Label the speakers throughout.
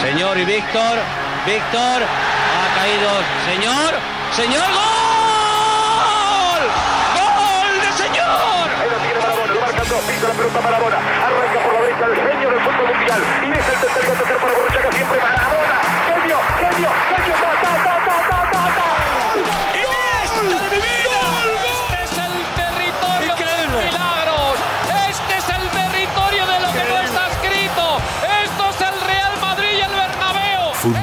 Speaker 1: Señor y Víctor. Víctor. Ha caído. Señor. Señor. ¡Gol! ¡Gol de señor!
Speaker 2: Ahí lo tiene Marabona, lo marcan dos, pisa la pelota Marabona, arranca por la derecha el genio del fútbol mundial, y es el tercer tercer para Borruchaga, siempre Marabona, genio, genio, genio, ta,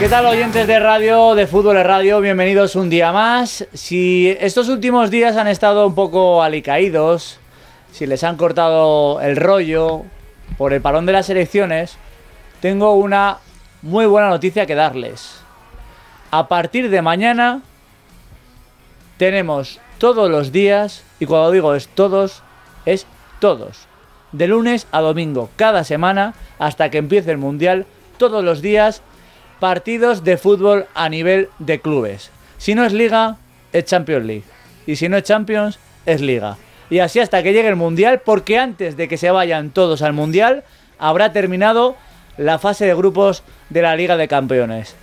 Speaker 3: ¿Qué tal oyentes de radio, de fútbol de radio? Bienvenidos un día más. Si estos últimos días han estado un poco alicaídos, si les han cortado el rollo por el parón de las elecciones, tengo una muy buena noticia que darles. A partir de mañana tenemos todos los días, y cuando digo es todos, es todos, de lunes a domingo, cada semana, hasta que empiece el Mundial, todos los días, partidos de fútbol a nivel de clubes. Si no es liga, es Champions League. Y si no es Champions, es liga. Y así hasta que llegue el Mundial, porque antes de que se vayan todos al Mundial, habrá terminado la fase de grupos de la Liga de Campeones.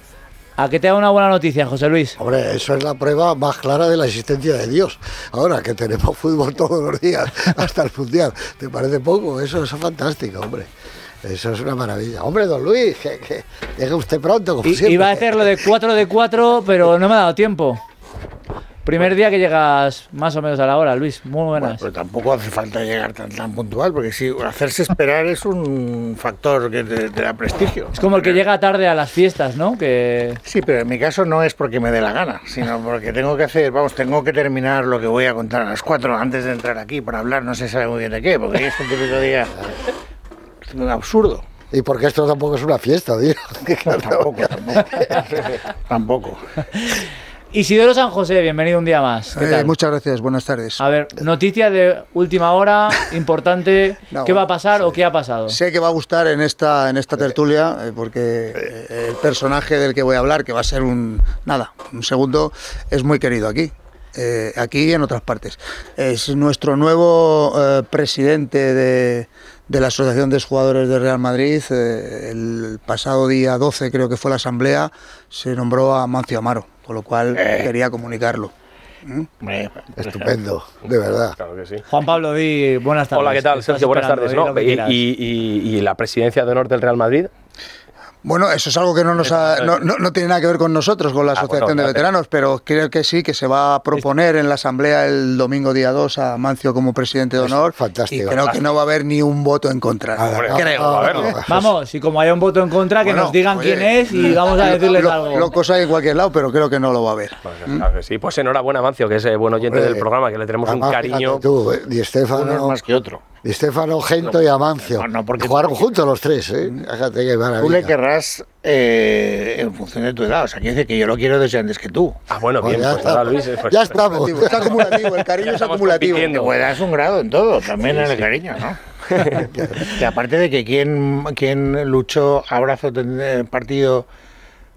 Speaker 3: A que te haga una buena noticia, José Luis.
Speaker 4: Hombre, eso es la prueba más clara de la existencia de Dios. Ahora que tenemos fútbol todos los días hasta el Mundial, ¿te parece poco? Eso es fantástico, hombre. Eso es una maravilla. Hombre, don Luis, que, que llegue usted pronto, como
Speaker 3: I-
Speaker 4: siempre.
Speaker 3: Iba a hacerlo de 4 de 4, pero no me ha dado tiempo. Primer día que llegas más o menos a la hora, Luis. Muy buenas.
Speaker 5: Pero tampoco hace falta llegar tan, tan puntual, porque si hacerse esperar es un factor que te, te da prestigio.
Speaker 3: Es como el que llega tarde a las fiestas, ¿no? Que
Speaker 5: Sí, pero en mi caso no es porque me dé la gana, sino porque tengo que hacer, vamos, tengo que terminar lo que voy a contar a las 4 antes de entrar aquí para hablar, no se sabe muy bien de qué, porque es un típico día absurdo.
Speaker 4: Y porque esto tampoco es una fiesta, tío.
Speaker 5: Tampoco, tampoco. tampoco.
Speaker 3: Isidoro San José, bienvenido un día más. ¿Qué
Speaker 6: Eh,
Speaker 3: tal?
Speaker 6: muchas gracias, buenas tardes.
Speaker 3: A ver, noticia de última hora, importante.
Speaker 6: No,
Speaker 3: ¿Qué va a pasar o qué ha pasado?
Speaker 6: Sé que va a gustar en esta, en esta tertulia, eh, porque eh, el personaje del que voy a hablar, que va a ser un, nada, un segundo, es muy querido aquí. eh, aquí y en otras partes. Es nuestro nuevo eh, presidente de, de la Asociación de Jugadores de Real Madrid. eh, el pasado día 12, creo que fue la asamblea, se nombró a Mancio Amaro, con lo cual
Speaker 5: Eh.
Speaker 6: quería comunicarlo.
Speaker 5: Hombre,
Speaker 4: Estupendo, de verdad.
Speaker 7: Claro que sí.
Speaker 3: Juan Pablo, di buenas tardes.
Speaker 7: Hola, ¿qué tal, Sergio? Buenas tardes. y la presidencia de honor del Real Madrid.
Speaker 6: Bueno, eso es algo que no, nos ha- no, no- no tiene nada que ver con nosotros, con la
Speaker 7: Ah,
Speaker 6: Asociación
Speaker 7: bueno,
Speaker 6: de. Veteranos, pero creo que sí, que se va a proponer en la Asamblea el domingo día 2 a Mancio como presidente de honor.
Speaker 4: fantástico.
Speaker 6: Y creo que no va a haber ni un voto en contra.
Speaker 7: Hombre,
Speaker 6: creo.
Speaker 7: va a haberlo.
Speaker 3: Vamos, y como haya un voto en contra, que
Speaker 6: Bueno,
Speaker 3: nos digan
Speaker 6: oye,
Speaker 3: quién es y vamos a decirles
Speaker 6: lo,
Speaker 3: algo.
Speaker 6: Locos hay en cualquier lado, pero creo que no lo va a haber.
Speaker 7: Pues, claro que sí. Pues enhorabuena, Mancio, que es eh, buen oyente
Speaker 4: Hombre,
Speaker 7: del programa, que le tenemos un cariño.
Speaker 4: Tú, eh, Di
Speaker 5: uno es más que otro.
Speaker 4: Di Stéfano, Gento y Amancio.
Speaker 5: No, no, porque-
Speaker 4: Jugaron juntos los tres, ¿eh? Fíjate qué
Speaker 5: Tú le querrás eh, en función de tu edad. O sea, quiere decir que yo lo quiero desde antes que tú.
Speaker 7: Ah, bueno,
Speaker 4: Pues
Speaker 7: bien,
Speaker 4: ya
Speaker 7: pues
Speaker 4: está.
Speaker 7: nada, Luis. eh, pues-
Speaker 4: Ya estamos.
Speaker 6: Es acumulativo, el cariño es acumulativo.
Speaker 5: edad es un grado en todo, también en el cariño, ¿no? y aparte de que quien, quien luchó a brazo ten- partido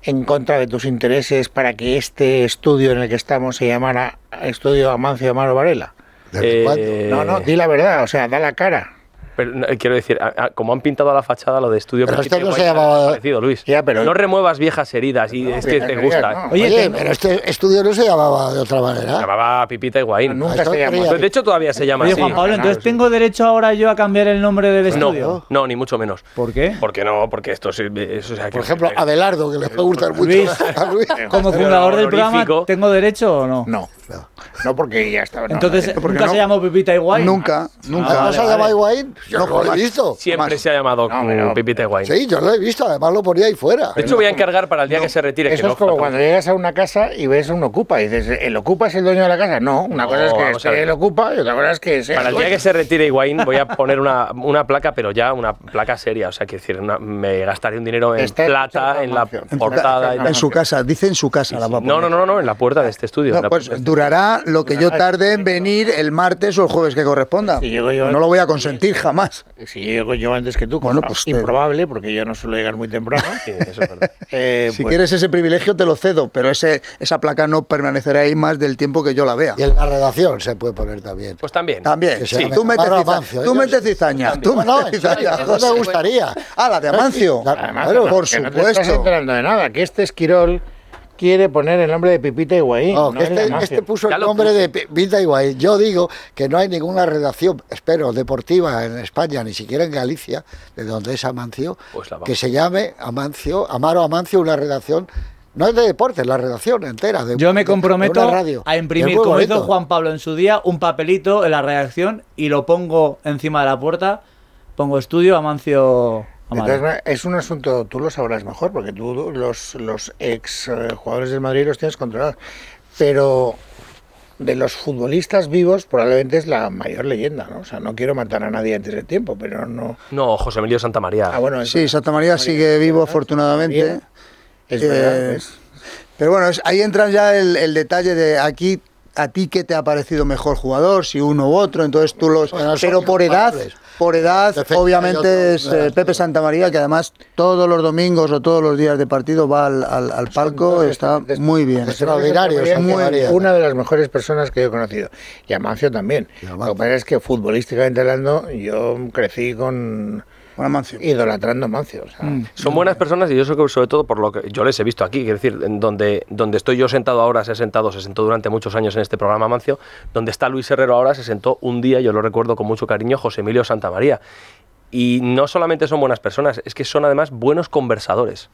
Speaker 5: en contra de tus intereses para que este estudio en el que estamos se llamara Estudio Amancio Amaro Varela.
Speaker 4: ¿Desde
Speaker 7: Eh?
Speaker 5: No, no, di la verdad, o sea, da la cara.
Speaker 7: Pero, no, quiero decir, a- a- como han pintado a la fachada lo de estudio
Speaker 4: Pero este no se llamaba-
Speaker 7: parecido, Luis.
Speaker 5: Ya, pero-
Speaker 7: no remuevas viejas heridas y es que te gusta.
Speaker 5: no.
Speaker 3: Oye,
Speaker 4: pero este estudio no se llamaba de otra manera.
Speaker 7: Se llamaba Pipita y Guaín.
Speaker 5: Nunca
Speaker 4: esto
Speaker 5: se.
Speaker 7: Pues de hecho todavía se llama
Speaker 3: Oye,
Speaker 7: así.
Speaker 3: Juan Pablo, entonces tengo derecho ahora yo a cambiar el nombre del estudio.
Speaker 7: No, no, ni mucho menos.
Speaker 3: ¿Por qué?
Speaker 7: Porque no, porque esto es. O sea, que-
Speaker 4: Por ejemplo, Abelardo, que le puede gustar mucho
Speaker 3: Luis.
Speaker 4: a Luis.
Speaker 3: Como fundador del programa. ¿tengo derecho o no?
Speaker 5: No, no porque ya estaba. no,
Speaker 3: Entonces,
Speaker 5: no,
Speaker 3: ¿nunca
Speaker 6: no.
Speaker 3: se llamó Pepita Igual?
Speaker 6: Nunca, nunca.
Speaker 4: ¿No
Speaker 3: vale,
Speaker 4: se
Speaker 3: vale.
Speaker 4: llama Higuaín? Yo no, lo he visto.
Speaker 7: Siempre se ha llamado
Speaker 5: pero-
Speaker 7: Pipita y Guaín.
Speaker 4: Sí, yo lo he visto, además lo ponía ahí fuera.
Speaker 7: De hecho, voy a encargar para el día que se retire.
Speaker 5: Eso es como cuando llegas a una casa y ves un ocupa y dices, ¿el ocupa es el dueño de la casa? No, una cosa es que
Speaker 7: a ver.
Speaker 5: el ocupa y otra cosa es que sea
Speaker 7: Para el día que se retire Higuaín voy a poner una, una placa, pero ya una placa seria. O sea, que decir, una- me gastaré un dinero en
Speaker 5: Está
Speaker 7: plata, en la portada. y
Speaker 5: En
Speaker 6: su casa, dice en su casa la va a
Speaker 7: No,
Speaker 6: poner.
Speaker 7: no, no, no, en la puerta de este estudio.
Speaker 6: Pues
Speaker 7: este-
Speaker 6: durará lo que yo tarde en venir el martes o el jueves que corresponda.
Speaker 5: Si llego yo-
Speaker 6: no lo voy a consentir jamás.
Speaker 5: Si llego yo antes que tú,
Speaker 6: Bueno, pues te-
Speaker 5: improbable, porque yo no suelo llegar muy temprano.
Speaker 7: Eso
Speaker 5: eh,
Speaker 6: Si
Speaker 5: pues,
Speaker 6: quieres ese privilegio te lo cedo, pero ese, esa placa no permanecerá ahí más del tiempo que yo la vea.
Speaker 4: Y en la redacción se puede poner también.
Speaker 7: Pues también.
Speaker 6: También. Sí. Tú metes,
Speaker 4: Amaro
Speaker 6: ciza-
Speaker 4: Amancio,
Speaker 6: tú metes cizaña. Tú metes cizaña,
Speaker 4: no me
Speaker 6: José.
Speaker 4: gustaría.
Speaker 6: Ah, la de Amancio.
Speaker 5: además,
Speaker 6: Claro,
Speaker 5: no,
Speaker 6: por
Speaker 5: que no te estás
Speaker 6: supuesto.
Speaker 5: enterando de nada, que este Esquirol quiere poner el nombre de Pipita Higuaín.
Speaker 4: No,
Speaker 5: no
Speaker 4: este, este puso
Speaker 7: Ya
Speaker 4: el nombre
Speaker 7: puso.
Speaker 4: de Pi- Vita Higuaín. Yo digo que no hay ninguna redacción, espero, deportiva en España, ni siquiera en Galicia, de donde es Amancio,
Speaker 7: Pues
Speaker 4: que se llame Amancio, Amaro Amancio, una redacción, no es de deportes, la redacción entera. De,
Speaker 3: Yo me
Speaker 4: de
Speaker 3: comprometo
Speaker 4: una radio.
Speaker 3: a
Speaker 4: Es
Speaker 3: imprimir, como hizo. Juan Pablo en su día, un papelito en la redacción y lo pongo encima de la puerta. Pongo estudio Amancio
Speaker 5: Maneras, es un asunto, tú lo sabrás mejor, porque tú los, los ex eh, jugadores del Madrid los tienes controlados. Pero de los futbolistas vivos, probablemente es la mayor leyenda, ¿no? O sea, no quiero matar a nadie antes de tiempo, pero no.
Speaker 7: No, José Emilio Santa María.
Speaker 5: Ah, bueno,
Speaker 6: Sí, Santa María sigue vivo afortunadamente.
Speaker 5: Bien. Es verdad.
Speaker 6: Eh,
Speaker 5: es-
Speaker 6: Pero bueno, es- ahí entra ya el, el detalle de aquí, a ti qué te ha parecido mejor jugador, si uno u otro, entonces tú los... Pero por edad. Por edad, obviamente es eh, Pepe Santamaría, que además todos los domingos o todos los días de partido va al, al- al palco, está muy bien.
Speaker 4: Extraordinario.
Speaker 5: Una de las mejores personas que yo he conocido. Y Amancio también.
Speaker 4: Amancio.
Speaker 5: Lo que pasa es que futbolísticamente hablando, yo crecí con
Speaker 6: Con Amancio.
Speaker 5: idolatrando a Amancio. o sea,
Speaker 6: Mm.
Speaker 7: Son buenas personas y yo sobre todo por lo que yo les he visto aquí, quiero decir, en donde, donde estoy yo sentado ahora, se ha sentado, se sentó durante muchos años en este programa Mancio, donde está Luis Herrero ahora, se sentó un día, yo lo recuerdo con mucho cariño, José Emilio Santamaría. Y no solamente son buenas personas, es que son además buenos conversadores.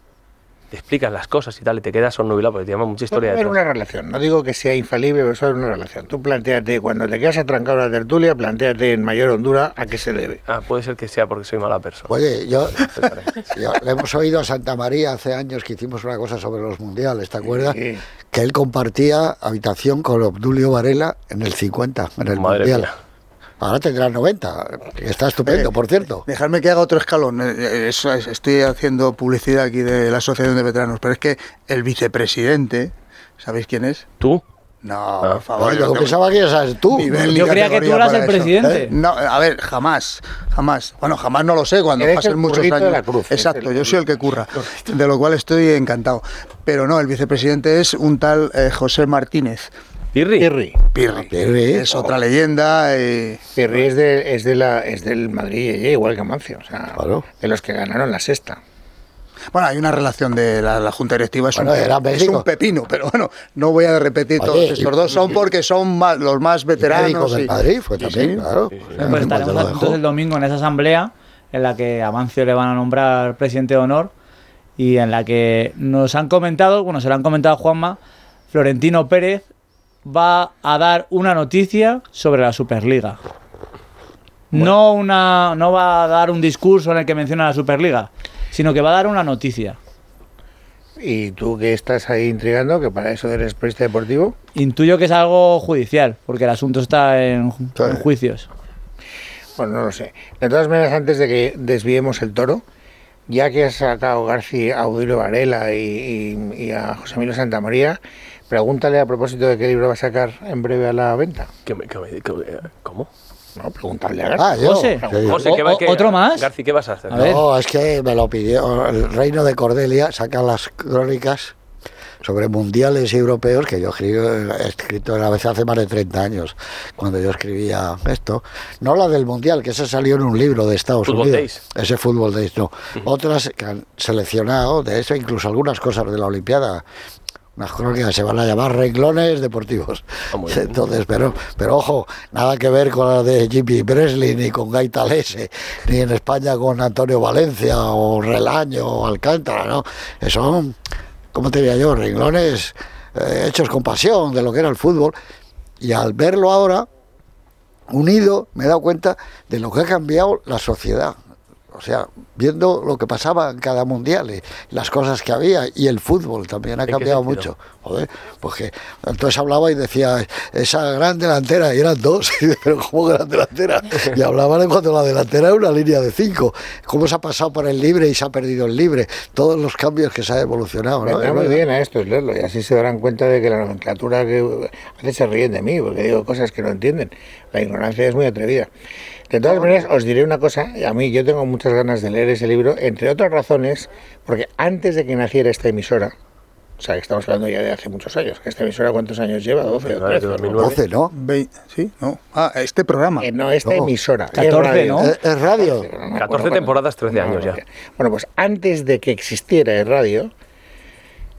Speaker 7: Te explicas las cosas y tal, y te quedas sonnubilado porque tiene mucha historia
Speaker 5: Puede haber
Speaker 7: detrás.
Speaker 5: una relación, no digo que sea infalible, pero haber una relación. Tú planteate, cuando te quedas atrancado en la tertulia, planteate en mayor Hondura a qué se debe.
Speaker 7: Ah, puede ser que sea porque soy mala persona.
Speaker 4: Oye, yo, yo- le hemos oído a Santa María hace años que hicimos una cosa sobre los mundiales, ¿te acuerdas?
Speaker 5: Sí.
Speaker 4: Que él compartía habitación con Obdulio Varela en el 50, en el
Speaker 7: Madre
Speaker 4: mundial.
Speaker 7: mía.
Speaker 4: Ahora tendrá 90, que está estupendo,
Speaker 6: Eh,
Speaker 4: por cierto.
Speaker 6: Dejarme que haga otro escalón. Eh, eh, eso es- estoy haciendo publicidad aquí de la Asociación de Veteranos, pero es que el vicepresidente, ¿sabéis quién es?
Speaker 7: ¿Tú?
Speaker 6: No,
Speaker 7: Ah.
Speaker 6: por favor.
Speaker 4: Yo pensaba que eras tú.
Speaker 6: nivel
Speaker 3: Yo creía que tú eras el
Speaker 6: eso.
Speaker 3: presidente.
Speaker 6: ¿Eh? No, a ver, jamás, jamás. Bueno, jamás no lo sé cuando pasen muchos años.
Speaker 5: de la cruz,
Speaker 6: Exacto, yo soy el que curra, de lo cual estoy encantado. Pero no, el vicepresidente es un tal eh, José Martínez.
Speaker 7: Pirri.
Speaker 5: Pirri.
Speaker 6: Pirri.
Speaker 4: Pirri.
Speaker 6: Es otra leyenda. y-
Speaker 5: Pirri es, de, es, de la, es del Madrid, eh, igual que Amancio. O sea,
Speaker 4: Claro.
Speaker 5: de los que ganaron la sexta.
Speaker 6: Bueno, hay una relación de la, la Junta Directiva, es,
Speaker 4: Bueno,
Speaker 6: un,
Speaker 4: era
Speaker 6: es un pepino, pero bueno, no voy a repetir
Speaker 4: Oye,
Speaker 6: todos
Speaker 4: y-
Speaker 6: estos dos. Son porque son más- los más veteranos.
Speaker 4: del
Speaker 6: y-
Speaker 4: Madrid fue
Speaker 6: Sí,
Speaker 4: también,
Speaker 6: sí.
Speaker 4: claro.
Speaker 3: Pues estaremos
Speaker 4: dejó.
Speaker 3: el domingo en esa asamblea en la que a Amancio le van a nombrar presidente de honor y en la que nos han comentado, bueno, se lo han comentado a Juanma, Florentino Pérez va a dar una noticia sobre la Superliga. No, una, no va a dar un discurso en el que menciona la Superliga, sino que va a dar una noticia.
Speaker 5: Y tú que estás ahí intrigando, que para eso eres periodista deportivo,
Speaker 3: Intuyo que es algo judicial, porque el asunto está en, ju-
Speaker 4: Sí.
Speaker 3: en juicios.
Speaker 5: bueno, no lo sé. De todas maneras, antes de que desviemos el toro, ya que has sacado García a Audilio Varela y, y- y a José Emilio Santamaría, pregúntale a propósito de qué libro va a sacar en breve a la venta.
Speaker 7: ¿Qué me- qué me- qué- ¿Cómo?
Speaker 5: No, pregúntale a García.
Speaker 4: Ah, yo.
Speaker 3: José.
Speaker 4: Sí.
Speaker 7: José,
Speaker 3: O-
Speaker 7: ¿qué va-
Speaker 3: o-
Speaker 7: qué-
Speaker 3: ¿otro más?
Speaker 7: Garci, ¿qué vas a hacer?
Speaker 3: A.
Speaker 4: No, es que me lo pidió el Reino de Cordelia, saca las crónicas sobre mundiales europeos que yo he escrito a veces hace más de 30 años, cuando yo escribía esto. No la del mundial, que ese salió en un libro de Estados
Speaker 7: Football
Speaker 4: Unidos.
Speaker 7: Days.
Speaker 4: Ese Fútbol Days, no. Otras que han seleccionado de eso, incluso algunas cosas de la Olimpiada. Unas crónicas se van a llamar renglones deportivos.
Speaker 7: Ah.
Speaker 4: Entonces, pero, pero ojo, nada que ver con la de Jimmy Presley, ni con Gaita Lese, ni en España con Antonio Valencia, o Relaño, o Alcántara, ¿no? Son, ¿cómo te diría yo? Renglones eh, hechos con pasión de lo que era el fútbol. Y al verlo ahora, unido, me he dado cuenta de lo que ha cambiado la sociedad. O sea, viendo lo que pasaba en cada mundial y las cosas que había y el fútbol también ha
Speaker 7: ¿En qué
Speaker 4: cambiado mucho. Joder, porque entonces hablaba y decía, esa gran delantera, y eran dos, pero ¿cómo gran delantera? Y hablaban en cuanto a la delantera era una línea de cinco. ¿Cómo se ha pasado por el libre y se ha perdido el libre? Todos los cambios que se ha evolucionado. ¿no?
Speaker 5: Muy bien a esto es leerlo y así se darán cuenta de que la nomenclatura que a veces se ríen de mí porque digo cosas que no entienden. La ignorancia es muy atrevida. De todas maneras, os diré una cosa, a mí yo tengo muchas ganas de leer ese libro, entre otras razones, porque antes de que naciera esta emisora, o sea, que estamos hablando ya de hace muchos años, que esta emisora cuántos años lleva, 12 o
Speaker 7: No, desde
Speaker 5: 13, ¿no?
Speaker 7: 2009.
Speaker 4: 12, ¿no?
Speaker 6: Ve- ¿Sí? No. Ah, este programa.
Speaker 5: Eh, no, esta
Speaker 4: No.
Speaker 5: emisora.
Speaker 3: 14,
Speaker 5: es radio.
Speaker 3: ¿no?
Speaker 4: Es, radio.
Speaker 5: No me acuerdo
Speaker 7: 14
Speaker 5: cuándo.
Speaker 7: temporadas, 13 años ya.
Speaker 5: Bueno, pues antes de que existiera el radio,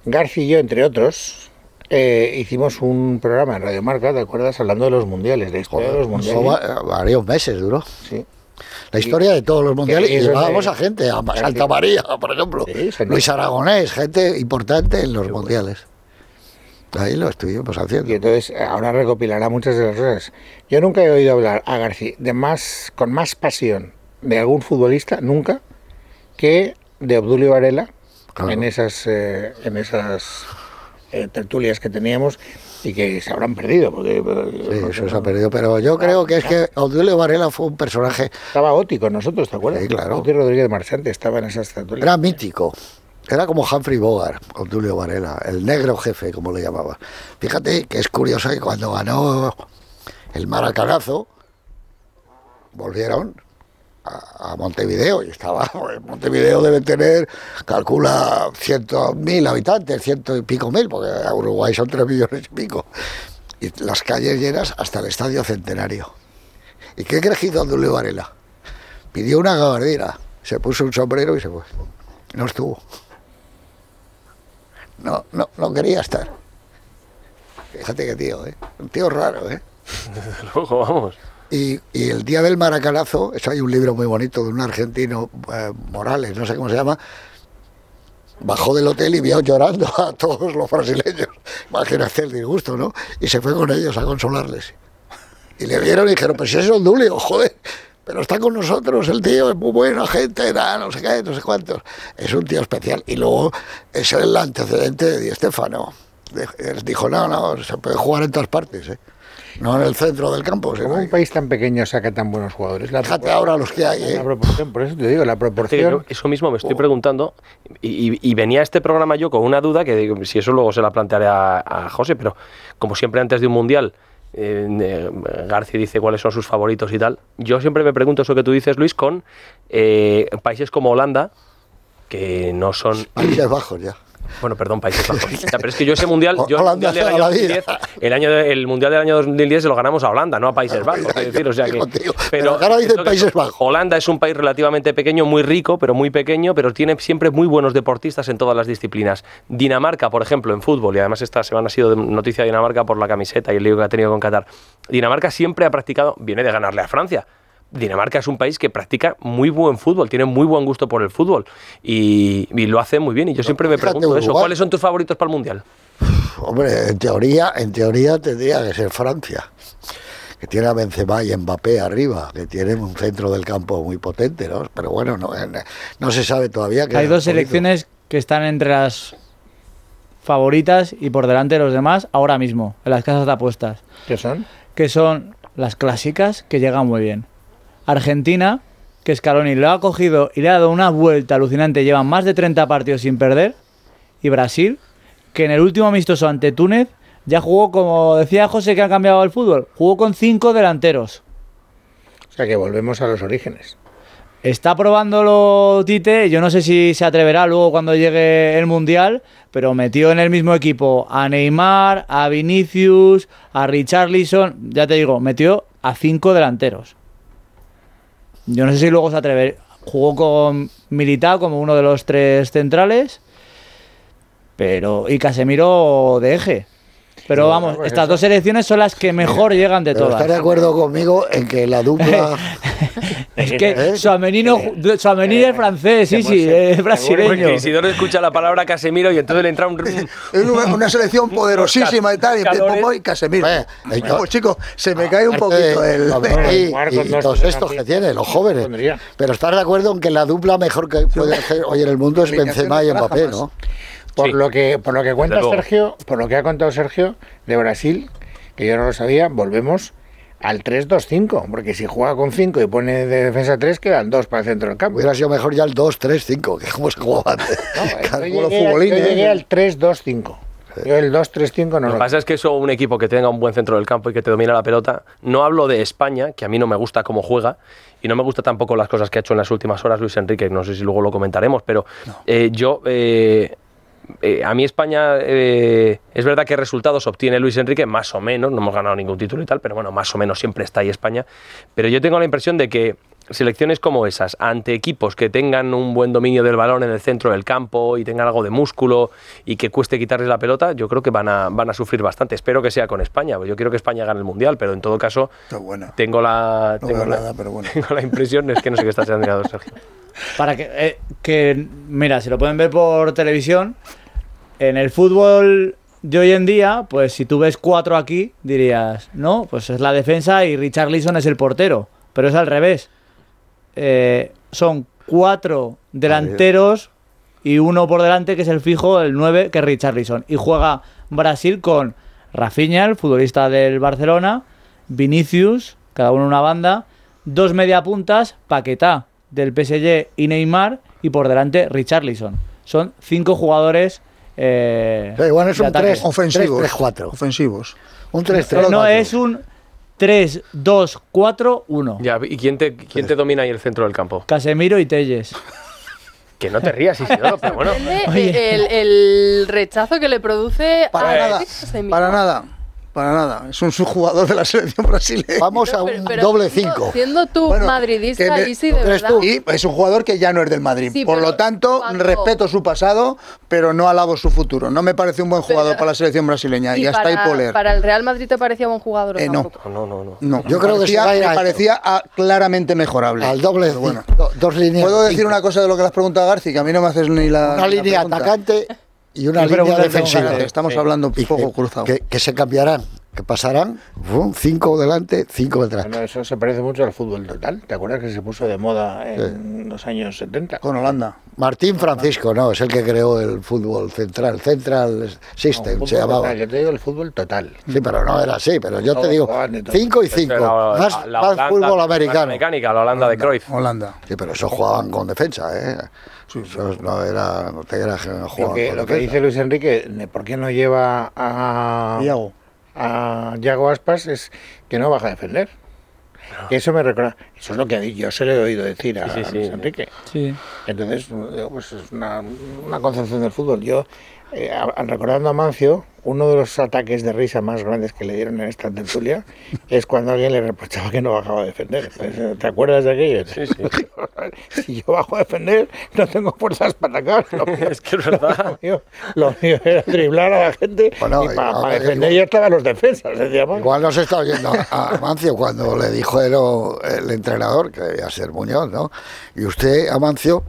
Speaker 5: García y yo, entre otros, eh, hicimos un programa en Radio Marca, ¿te acuerdas? Hablando de los mundiales, de la historia de los mundiales.
Speaker 4: va- varios meses duró.
Speaker 5: Sí.
Speaker 4: La historia de todos los mundiales
Speaker 5: y
Speaker 4: llevábamos
Speaker 5: de-
Speaker 4: a gente, a Santa María, por ejemplo,
Speaker 5: Sí.
Speaker 4: Luis Aragonés, gente importante en los mundiales. Ahí lo estuvimos haciendo.
Speaker 5: Y entonces eh, ahora recopilará muchas de las cosas. Yo nunca he oído hablar a García de más, con más pasión de algún futbolista, nunca, que de Obdulio Varela
Speaker 4: Claro.
Speaker 5: en esas, eh, en esas eh, tertulias que teníamos y que se habrán perdido. Porque,
Speaker 4: Sí, eso se ha perdido, pero yo creo que es que Odulio Varela fue un personaje,
Speaker 5: Estaba Oti con nosotros, ¿te acuerdas?
Speaker 4: Sí, claro.
Speaker 5: Oti Rodríguez Marchante estaba en esas tertulias.
Speaker 4: era mítico. Era como Humphrey Bogart, Odulio Varela, el negro jefe, como le llamaba. Fíjate que es curioso que cuando ganó el Maracanazo, volvieron a, a Montevideo y estaba, Montevideo debe tener, calcula, ciento mil habitantes, ciento y pico mil, porque Uruguay son tres millones y pico. Y las calles llenas hasta el Estadio Centenario. ¿Y qué crees que hizo Odulio Varela? Pidió una gabardina, se puso un sombrero y se fue. No estuvo. No, no, no quería estar. Fíjate qué tío, ¿eh? Un tío raro, ¿eh?
Speaker 7: Desde luego, vamos.
Speaker 4: Y, y el día del maracanazo, eso hay un libro muy bonito de un argentino, eh, Morales, no sé cómo se llama, bajó del hotel y vio llorando a todos los brasileños. Imagínate el disgusto, ¿no? Y se fue con ellos a consolarles. Y le vieron y dijeron, pues si es Ondulio, joder, pero está con nosotros, el tío es muy buena gente, nada, no sé qué, no sé cuántos. Es un tío especial. Y luego es el antecedente de Di Stéfano. Dijo, no, no, se puede jugar en todas partes, ¿eh? No en el centro del campo. sino
Speaker 5: ¿Cómo
Speaker 4: ahí.
Speaker 5: un país tan pequeño saca tan buenos jugadores? La
Speaker 4: Fíjate ahora los que hay,
Speaker 5: la
Speaker 4: ¿eh?
Speaker 5: proporción, por eso te digo, la proporción.
Speaker 7: eso mismo me estoy preguntando y, y- y venía a este programa yo con una duda que digo, si eso luego se la plantearé a, a José, pero como siempre antes de un mundial eh, eh, García dice cuáles son sus favoritos y tal. Yo siempre me pregunto eso que tú dices, Luis, con eh, países como Holanda, que no son
Speaker 4: Países Bajos ya.
Speaker 7: Bueno, perdón, Países Bajos. Pero es que yo ese mundial, yo el mundial, del año
Speaker 4: la vida.
Speaker 7: 2010, el, año de- el mundial del año 2010 se lo ganamos a Holanda, no a Países Bajos. Es decir, o sea que.
Speaker 4: Pero ahora dicen Países Bajos.
Speaker 7: Holanda es un país relativamente pequeño, muy rico, pero muy pequeño, pero tiene siempre muy buenos deportistas en todas las disciplinas. Dinamarca, por ejemplo, en fútbol, y además esta semana ha sido noticia de Dinamarca por la camiseta y el lío que ha tenido con Qatar. Dinamarca siempre ha practicado, viene de ganarle a Francia. Dinamarca es un país que practica muy buen fútbol, tiene muy buen gusto por el fútbol y, y lo hace muy bien. Y yo siempre me pregunto eso. ¿cuáles son tus favoritos para el Mundial?
Speaker 4: Hombre, en teoría, en teoría tendría que ser Francia, que tiene a Benzema y Mbappé arriba, que tienen un centro del campo muy potente, ¿no? Pero bueno, no, no se sabe todavía. que
Speaker 3: Hay dos selecciones que están entre las favoritas y por delante de los demás ahora mismo, en las casas de apuestas,
Speaker 5: ¿Qué son?
Speaker 3: que son las clásicas que llegan muy bien. Argentina, que Scaloni lo ha cogido y le ha dado una vuelta alucinante, llevan más de 30 partidos sin perder, y Brasil, que en el último amistoso ante Túnez ya jugó, como decía José que ha cambiado el fútbol, jugó con cinco delanteros.
Speaker 5: O sea que volvemos a los orígenes.
Speaker 3: Está probándolo Tite, yo no sé si se atreverá luego cuando llegue el Mundial, pero metió en el mismo equipo a Neymar, a Vinicius, a Richarlison, ya te digo, metió a cinco delanteros. Yo no sé si luego se atreverá. Jugó con Militao como uno de los tres centrales, pero y Casemiro de eje. Pero
Speaker 4: Sí,
Speaker 3: vamos,
Speaker 4: pues
Speaker 3: estas
Speaker 4: eso.
Speaker 3: dos selecciones son las que mejor llegan de
Speaker 4: Pero
Speaker 3: todas.
Speaker 4: ¿Estás de acuerdo conmigo en que la dupla...
Speaker 3: Es que
Speaker 4: ¿Eh?
Speaker 3: Suamení, no, ju- Tchouaméni es francés, sí, sí, es brasileño.
Speaker 7: Porque Isidoro escucha la palabra Casemiro y entonces le entra un...
Speaker 6: Es una, una selección poderosísima y tal, y. Popo y Casemiro.
Speaker 4: Eh, eh, yo-
Speaker 6: Pues, chicos, se me cae un poquito
Speaker 4: de-
Speaker 6: el...
Speaker 4: Y, y todos estos que tiene, los jóvenes. Pero estás de acuerdo en que la dupla mejor que puede hacer hoy en el mundo es Benzema y Mbappé. ¿no?
Speaker 5: Por
Speaker 7: Sí.
Speaker 5: lo que por lo que cuenta. Sergio, por lo que ha contado Sergio de Brasil, que yo no lo sabía, volvemos al 3-2-5, porque si juega con 5 y pone de defensa 3, quedan 2 para el centro del campo.
Speaker 4: Hubiera sido mejor ya el 2-3-5, que es como se jugaba antes.
Speaker 5: No,
Speaker 4: Claro,
Speaker 5: yo
Speaker 6: los
Speaker 5: llegué,
Speaker 6: futbolines,
Speaker 5: yo llegué
Speaker 6: ¿eh?
Speaker 5: al 3-2-5. Yo el 2-3-5 no
Speaker 7: Lo
Speaker 5: lo
Speaker 7: que pasa es que eso, un equipo que tenga un buen centro del campo y que te domina la pelota, no hablo de España, que a mí no me gusta cómo juega, y no me gusta tampoco las cosas que ha hecho en las últimas horas Luis Enrique, no sé si luego lo comentaremos, pero eh, yo, eh, eh, a mí España, eh, es verdad que resultados obtiene Luis Enrique, más o menos, no hemos ganado ningún título y tal, pero bueno, más o menos siempre está ahí España, pero yo tengo la impresión de que selecciones como esas, ante equipos que tengan un buen dominio del balón en el centro del campo y tengan algo de músculo y que cueste quitarles la pelota, yo creo que van a, van a sufrir bastante. Espero que sea con España. Yo quiero que España gane el Mundial, pero en todo caso tengo la,
Speaker 6: No
Speaker 7: tengo la,
Speaker 6: nada, pero bueno.
Speaker 7: tengo la impresión, es que no sé qué está haciendo Sergio.
Speaker 3: Para que, eh, que, mira, si lo pueden ver por televisión, en el fútbol de hoy en día, pues si tú ves cuatro aquí, dirías, no, pues es la defensa y Richarlison es el portero. Pero es al revés. Eh, son cuatro delanteros y uno por delante que es el fijo, el 9, que es Richarlison. Y juega Brasil con Rafinha, el futbolista del Barcelona, Vinicius, cada uno una banda, dos mediapuntas, Paquetá del PSG y Neymar, y por delante Richarlison. Son cinco jugadores. Eh,
Speaker 4: Pero igual es un
Speaker 3: ataque.
Speaker 4: 3,
Speaker 6: Ofensivos.
Speaker 4: 3-4.
Speaker 6: Ofensivos.
Speaker 4: Un 3-3.
Speaker 3: No, es un 3, 2, 4, 1.
Speaker 7: Ya, ¿Y quién te, quién te domina ahí el centro del campo?
Speaker 3: Casemiro y Telles.
Speaker 7: Que no te rías, Isidoro, pero bueno.
Speaker 8: El, el rechazo que le produce
Speaker 6: Para
Speaker 8: a
Speaker 6: nada.
Speaker 8: Casemiro.
Speaker 6: Para nada. Para nada. Es un subjugador de la selección brasileña.
Speaker 4: Vamos a
Speaker 8: Pero-
Speaker 4: un
Speaker 8: pero
Speaker 4: doble
Speaker 8: siendo-
Speaker 4: 5.
Speaker 8: Siendo tú
Speaker 6: Bueno,
Speaker 8: madridista,
Speaker 6: me-
Speaker 8: ahí sí,
Speaker 4: ¿lo
Speaker 8: de verdad.
Speaker 4: tú?
Speaker 6: Y es un jugador que ya no es del Madrid.
Speaker 8: Sí,
Speaker 6: Por
Speaker 8: pero
Speaker 6: lo tanto,
Speaker 8: cuando-
Speaker 6: respeto su pasado, pero no alabo su futuro. No me parece un buen jugador
Speaker 8: Pero-
Speaker 6: para la selección brasileña. Y,
Speaker 8: Y
Speaker 6: hasta
Speaker 8: para,
Speaker 6: ahí Poler.
Speaker 8: para el Real Madrid te parecía buen jugador
Speaker 6: Eh, no.
Speaker 7: No, no, no.
Speaker 6: No,
Speaker 4: Yo
Speaker 6: me
Speaker 4: creo que se a
Speaker 6: me
Speaker 4: a-
Speaker 6: parecía ah, claramente mejorable.
Speaker 4: Al doble
Speaker 6: Pero bueno.
Speaker 4: 5. Dos líneas.
Speaker 6: Puedo
Speaker 4: de
Speaker 6: decir
Speaker 4: cinco.
Speaker 6: una cosa de lo que le has preguntado a Garci, que a mí no me haces ni la.
Speaker 4: Una
Speaker 6: ni la
Speaker 4: línea
Speaker 6: pregunta.
Speaker 4: atacante y una
Speaker 3: ¿Qué
Speaker 4: línea
Speaker 3: que
Speaker 4: defensiva.
Speaker 3: hacer?
Speaker 6: Estamos
Speaker 7: Sí.
Speaker 6: hablando un poco
Speaker 4: que,
Speaker 6: cruzado.
Speaker 4: que- que se cambiarán, que pasarán 5 delante, 5 detrás.
Speaker 5: Bueno, eso se parece mucho al fútbol total. ¿Te acuerdas que se puso de moda en los años 70?
Speaker 6: Con Holanda.
Speaker 4: Martín Francisco, no, es el que creó el fútbol central, Central System
Speaker 5: No,
Speaker 4: se llamaba.
Speaker 5: total, Yo te digo el fútbol total.
Speaker 4: Sí, pero no era así, pero yo te
Speaker 5: Todos
Speaker 4: digo
Speaker 5: jugaban de todo.
Speaker 4: 5 y
Speaker 7: Esta era
Speaker 4: 5,
Speaker 7: la-
Speaker 4: más,
Speaker 7: la
Speaker 4: más fútbol
Speaker 7: la
Speaker 4: americano.
Speaker 7: mecánica, la Holanda de Cruyff.
Speaker 6: Holanda.
Speaker 4: Sí, pero eso jugaban con defensa, ¿eh? No era, no te no
Speaker 5: Lo que, lo dice Luis Enrique, de ¿por qué no lleva a,
Speaker 6: Iago.
Speaker 5: a Yago Aspas? Es que no baja a defender. Que eso me recuerda. Eso es lo que yo se lo he oído decir a
Speaker 7: Sí, sí, sí.
Speaker 5: Luis Enrique.
Speaker 3: Sí.
Speaker 5: Entonces, pues es una, una concepción del fútbol. Yo, eh, a- recordando a Mancio, uno de los ataques de risa más grandes que le dieron en esta tertulia es cuando alguien le reprochaba que no bajaba a defender. Pues, ¿Te acuerdas de aquello?
Speaker 7: Sí, sí.
Speaker 5: si yo bajo a defender, no tengo fuerzas para atacar. Mío,
Speaker 7: Es que es verdad.
Speaker 5: lo mío, lo mío era driblar a la gente
Speaker 4: Bueno,
Speaker 5: y para,
Speaker 4: y ahora
Speaker 5: defender ya estaban los defensas. Decíamos.
Speaker 4: Igual nos está oyendo a Amancio cuando le dijo el, el entrenador, que debía ser Muñoz, ¿no? Y usted, Amancio,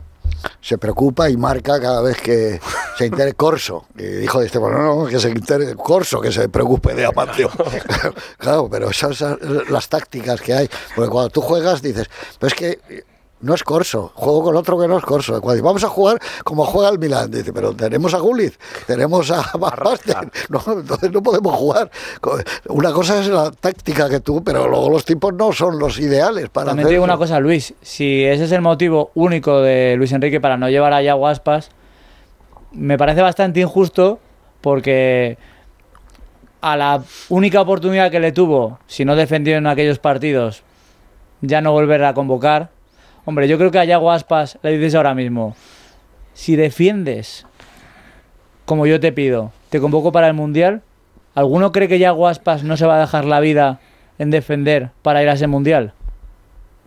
Speaker 4: se preocupa y marca cada vez que se intere Corso. Y dijo este, bueno, no, que se intere Corso, que se preocupe de Amancio. claro, pero esas son las tácticas que hay. Porque cuando tú juegas dices, pero es que no es Corso, juego con otro que no es Corso. Cuando vamos a jugar como juega el Milan, dice, pero tenemos a Gullit, tenemos a Basten, no, entonces no podemos jugar. Una cosa es la táctica que tú, pero luego los tipos no son los ideales para
Speaker 3: También
Speaker 4: hacer
Speaker 3: te digo
Speaker 4: eso.
Speaker 3: una cosa, Luis. Si ese es el motivo único de Luis Enrique para no llevar a Yago Aspas, me parece bastante injusto porque a la única oportunidad que le tuvo, si no defendió en aquellos partidos, ya no volver a convocar. Hombre, yo creo que a Yago Aspas le dices ahora mismo, si defiendes como yo te pido, te convoco para el Mundial, ¿alguno cree que Yago Aspas no se va a dejar la vida en defender para ir a ese Mundial?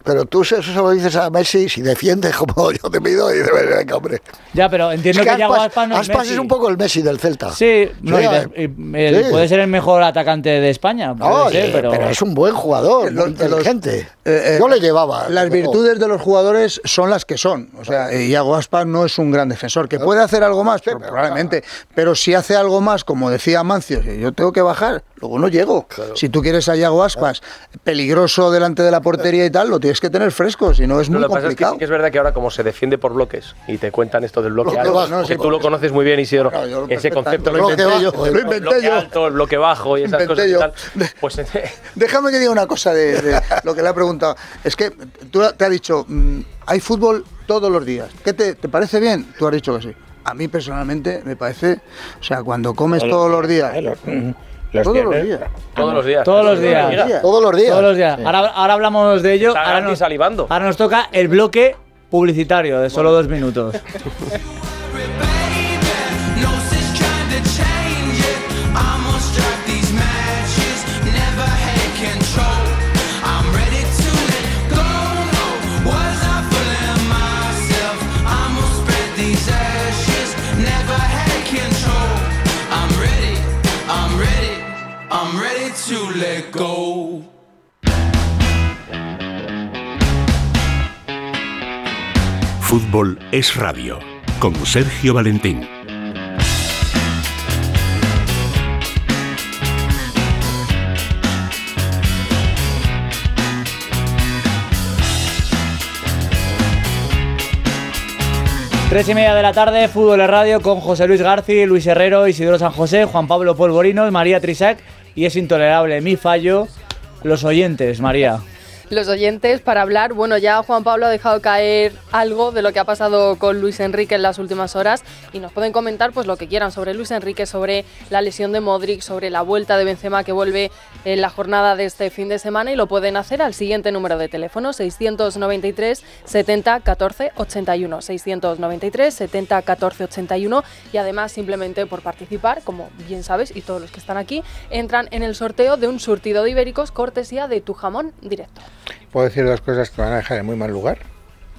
Speaker 4: Pero tú eso se lo dices a Messi si defiendes como yo te pido y dices, venga, hombre.
Speaker 3: Ya, pero entiendo
Speaker 4: Es
Speaker 3: que,
Speaker 4: que
Speaker 3: Yago
Speaker 4: Aspas,
Speaker 3: Aspas no es
Speaker 4: Aspas
Speaker 3: Messi.
Speaker 4: es un poco el Messi del Celta.
Speaker 3: Sí, no, y
Speaker 4: Sí,
Speaker 3: de- y el-
Speaker 4: sí.
Speaker 3: puede ser el mejor atacante de España, puede
Speaker 4: No,
Speaker 3: ser,
Speaker 4: eh,
Speaker 3: pero...
Speaker 4: pero... es un buen jugador,
Speaker 6: Los-
Speaker 4: muy inteligente.
Speaker 6: Eh, eh,
Speaker 4: yo le llevaba.
Speaker 6: Las virtudes de los jugadores son las que son. O sea, eh, Iago Aspas no es un gran defensor. ¿Que puede hacer algo más? Pues, probablemente. Pero si hace algo más, como decía Mancio, si yo tengo que bajar, luego no llego. Si tú quieres a Iago Aspas peligroso delante de la portería y tal, lo tienes que tener fresco, si no es muy
Speaker 7: lo que pasa es que
Speaker 6: complicado.
Speaker 7: sí que es verdad que ahora como se defiende por bloques y te cuentan esto del bloque
Speaker 6: Bloque
Speaker 7: alto,
Speaker 6: no,
Speaker 7: que
Speaker 6: sí,
Speaker 7: tú lo conoces muy bien Isidro,
Speaker 6: Claro, yo lo
Speaker 7: ese concepto
Speaker 6: lo inventé yo,
Speaker 7: el
Speaker 6: inventé
Speaker 7: bloque
Speaker 6: yo.
Speaker 7: alto, el bloque bajo y esas
Speaker 6: Inventé
Speaker 7: cosas y
Speaker 6: yo.
Speaker 7: tal, pues
Speaker 6: Déjame que diga una cosa de, de lo que le ha preguntado. Es que tú te has dicho, mm, hay fútbol todos los días. ¿Qué te, te parece bien? Tú has dicho que sí. A mí personalmente me parece, o sea, cuando comes todos los días,
Speaker 5: Los
Speaker 6: todos los días.
Speaker 7: todos los días.
Speaker 3: Todos los días.
Speaker 4: Todos los días.
Speaker 3: Todos los días. Ahora, ahora hablamos de ello.
Speaker 7: Está
Speaker 3: Ahora
Speaker 7: Gandhi
Speaker 3: nos,
Speaker 7: salivando.
Speaker 3: ahora nos toca el bloque publicitario de solo dos minutos.
Speaker 9: Fútbol es radio. Con Sergio Valentín.
Speaker 3: Tres y media de la tarde, Fútbol en Radio con José Luis García, Luis Herrero, Isidoro San José, Juan Pablo Polvorinos, María Trisac y es intolerable mi fallo. Los oyentes, María.
Speaker 8: Los oyentes para hablar, bueno, ya Juan Pablo ha dejado caer algo de lo que ha pasado con Luis Enrique en las últimas horas y nos pueden comentar pues lo que quieran sobre Luis Enrique, sobre la lesión de Modric, sobre la vuelta de Benzema que vuelve en la jornada de este fin de semana y lo pueden hacer al siguiente número de teléfono 693 70 14 81 693 70 14 81 y además simplemente por participar, como bien sabes y todos los que están aquí, entran en el sorteo de un surtido de ibéricos cortesía de tu jamón directo.
Speaker 5: Puedo decir dos cosas que van a dejar en muy mal lugar.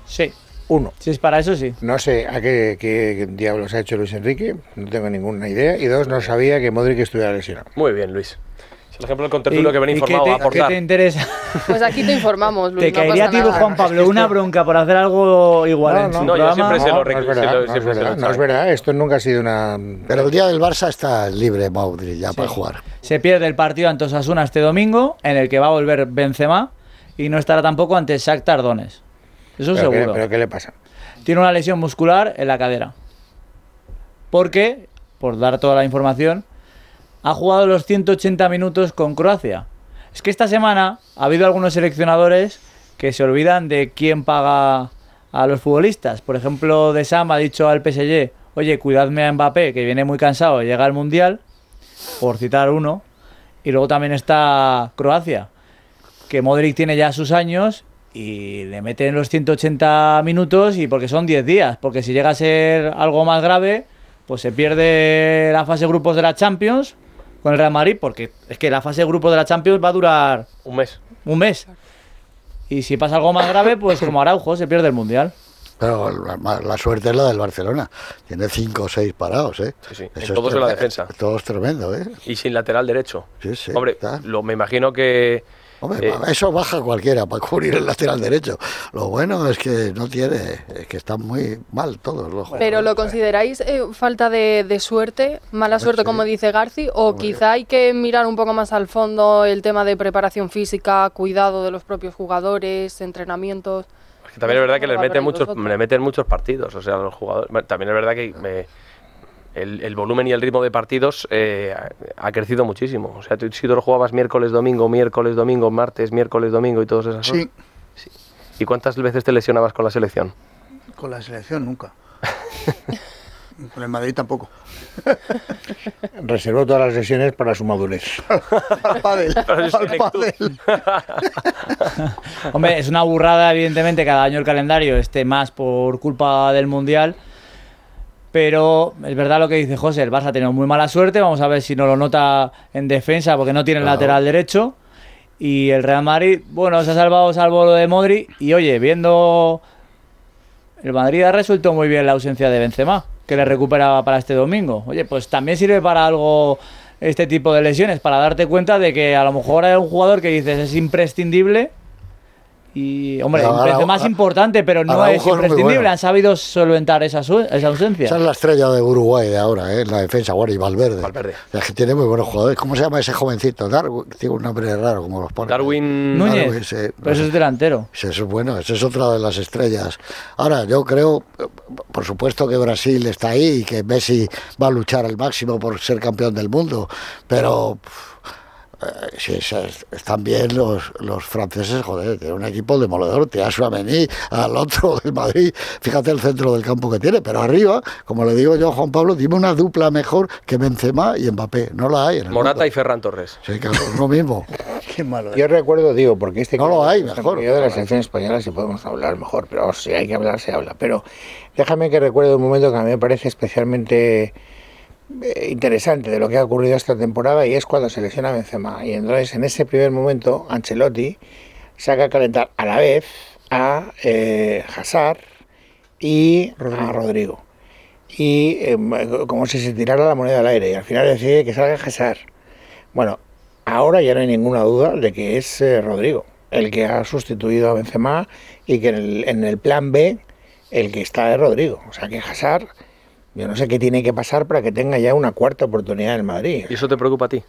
Speaker 3: Sí.
Speaker 5: Uno,
Speaker 3: Si es para eso, sí.
Speaker 5: no sé a qué, qué diablos ha hecho Luis Enrique, no tengo ninguna idea. Y dos, no sabía que Modric estuviera lesionado.
Speaker 7: Muy bien, Luis. Es el ejemplo del contertulio
Speaker 3: ¿Y-
Speaker 7: que ven
Speaker 3: qué
Speaker 7: informado
Speaker 3: te-
Speaker 7: a
Speaker 3: qué
Speaker 7: aportar.
Speaker 3: te interesa?
Speaker 8: Pues aquí te informamos, Luis.
Speaker 3: ¿Te
Speaker 8: no
Speaker 3: caería a ti. Juan Pablo, una bronca por hacer algo igual en su
Speaker 7: no, yo
Speaker 3: programa?
Speaker 7: siempre se lo
Speaker 5: No, no
Speaker 7: recuerdo,
Speaker 5: es verdad,
Speaker 7: se lo-
Speaker 5: no es
Speaker 7: siempre se lo
Speaker 5: verdad, no es verdad. Esto nunca ha sido una...
Speaker 4: Pero el día del Barça está libre Modric ya para jugar.
Speaker 3: Se pierde el partido ante Osasuna este domingo, en el que va a volver Benzema, y no estará tampoco ante Shakhtar Donetsk. Eso
Speaker 5: ¿Pero qué,
Speaker 3: seguro.
Speaker 5: pero qué le pasa?
Speaker 3: Tiene una lesión muscular en la cadera. Porque, por dar toda la información, ha jugado los 180 minutos con Croacia. Es que esta semana ha habido algunos seleccionadores que se olvidan de quién paga a los futbolistas. Por ejemplo, De Sam ha dicho al PSG, oye, cuidadme a Mbappé, que viene muy cansado, llega al Mundial, por citar uno. Y luego también está Croacia, que Modric tiene ya sus años y le meten los 180 minutos y porque son 10 días, porque si llega a ser algo más grave, pues se pierde la fase de grupos de la Champions con el Real Madrid, porque es que la fase de grupos de la Champions va a durar
Speaker 7: Un mes.
Speaker 3: un mes. Y si pasa algo más grave, pues como Araujo se pierde el Mundial.
Speaker 4: Pero la, la suerte es la del Barcelona. Tiene cinco o seis parados, ¿eh?
Speaker 7: Sí, sí.
Speaker 4: Eso
Speaker 7: En todos
Speaker 4: es
Speaker 7: en la defensa.
Speaker 4: Todo es tremendo, ¿eh?
Speaker 7: Y sin lateral derecho.
Speaker 4: Sí, sí.
Speaker 7: Hombre, lo, me imagino que...
Speaker 4: Hombre,
Speaker 7: eh,
Speaker 4: eso baja cualquiera para cubrir el lateral derecho. Lo bueno es que no tiene, es que están muy mal todos los jugadores.
Speaker 8: Pero ¿lo consideráis eh, falta de, de suerte, mala
Speaker 4: Pues
Speaker 8: suerte
Speaker 4: sí.
Speaker 8: como dice Garci? ¿O quizá hay que mirar un poco más al fondo el tema de preparación física, cuidado de los propios jugadores, entrenamientos?
Speaker 7: que también es verdad que les
Speaker 8: ¿Cómo
Speaker 7: meten muchos,
Speaker 8: vosotros?
Speaker 7: le meten muchos partidos. O sea, los jugadores... También es verdad que me- el, el volumen y el ritmo de partidos eh, ha ha crecido muchísimo. O sea, tú si tú lo jugabas miércoles, domingo, miércoles, domingo, martes, miércoles, domingo y todas esas
Speaker 6: Sí,
Speaker 7: cosas. ¿Y cuántas veces te lesionabas con la selección?
Speaker 6: con la selección nunca. Con el Madrid tampoco.
Speaker 5: Reservó todas las lesiones para su madurez.
Speaker 6: Al pádel,
Speaker 7: Para senectud.
Speaker 6: pádel.
Speaker 3: Hombre, es una burrada, evidentemente, cada año el calendario esté más por culpa del Mundial. Pero es verdad lo que dice José, el Barça ha tenido muy mala suerte. Vamos a ver si no lo nota en defensa porque no tiene el
Speaker 4: Claro.
Speaker 3: lateral derecho. Y el Real Madrid, bueno, se ha salvado salvo lo de Modri. Y oye, viendo. El Madrid ha resuelto muy bien la ausencia de Benzema, que le recuperaba para este domingo. Oye, pues también sirve para algo este tipo de lesiones, para darte cuenta de que a lo mejor hay un jugador que dices es imprescindible. Y, hombre, Benzema es importante, pero no
Speaker 4: Araujo
Speaker 3: es imprescindible.
Speaker 4: bueno.
Speaker 3: Han sabido solventar esa, esa ausencia.
Speaker 4: Esa es la estrella de Uruguay de ahora, ¿eh? en la defensa, bueno, y Valverde.
Speaker 7: Valverde.
Speaker 4: Es que tiene muy buenos jugadores. ¿Cómo se llama ese jovencito? Darwin, tiene un nombre raro, como los ponen.
Speaker 7: Darwin
Speaker 3: Núñez.
Speaker 4: Darwin, sí.
Speaker 3: Pero eso es delantero.
Speaker 4: Sí, Eso es bueno, esa es otra de las estrellas. Ahora, yo creo, por supuesto que Brasil está ahí y que Messi va a luchar al máximo por ser campeón del mundo, pero eh, es- están bien los, los franceses, joder, tiene un equipo demoledor, te a Suamení, al otro del Madrid, fíjate el centro del campo que tiene, pero arriba, como le digo yo a Juan Pablo, dime una dupla mejor que Benzema y Mbappé, no la hay en el
Speaker 7: Morata
Speaker 4: mundo.
Speaker 7: y Ferran Torres.
Speaker 4: Sí, claro, es lo mismo.
Speaker 6: Qué malo.
Speaker 5: Yo recuerdo, digo, porque este
Speaker 4: No lo hay, mejor.
Speaker 5: Yo de la selección española si podemos hablar mejor, pero si hay que hablar, se habla. Pero déjame que recuerde un momento que a mí me parece especialmente interesante de lo que ha ocurrido esta temporada y es cuando se lesiona Benzema. Y entonces en ese primer momento Ancelotti saca a calentar a la vez a eh, Hazard y a Rodrigo. Y eh, como si se tirara la moneda al aire y al final decide que salga Hazard. Bueno, ahora ya no hay ninguna duda de que es eh, Rodrigo el que ha sustituido a Benzema y que en el, en el plan B el que está es Rodrigo. O sea que Hazard, yo no sé qué tiene que pasar para que tenga ya una cuarta oportunidad en el Madrid.
Speaker 7: ¿Y eso te preocupa a ti?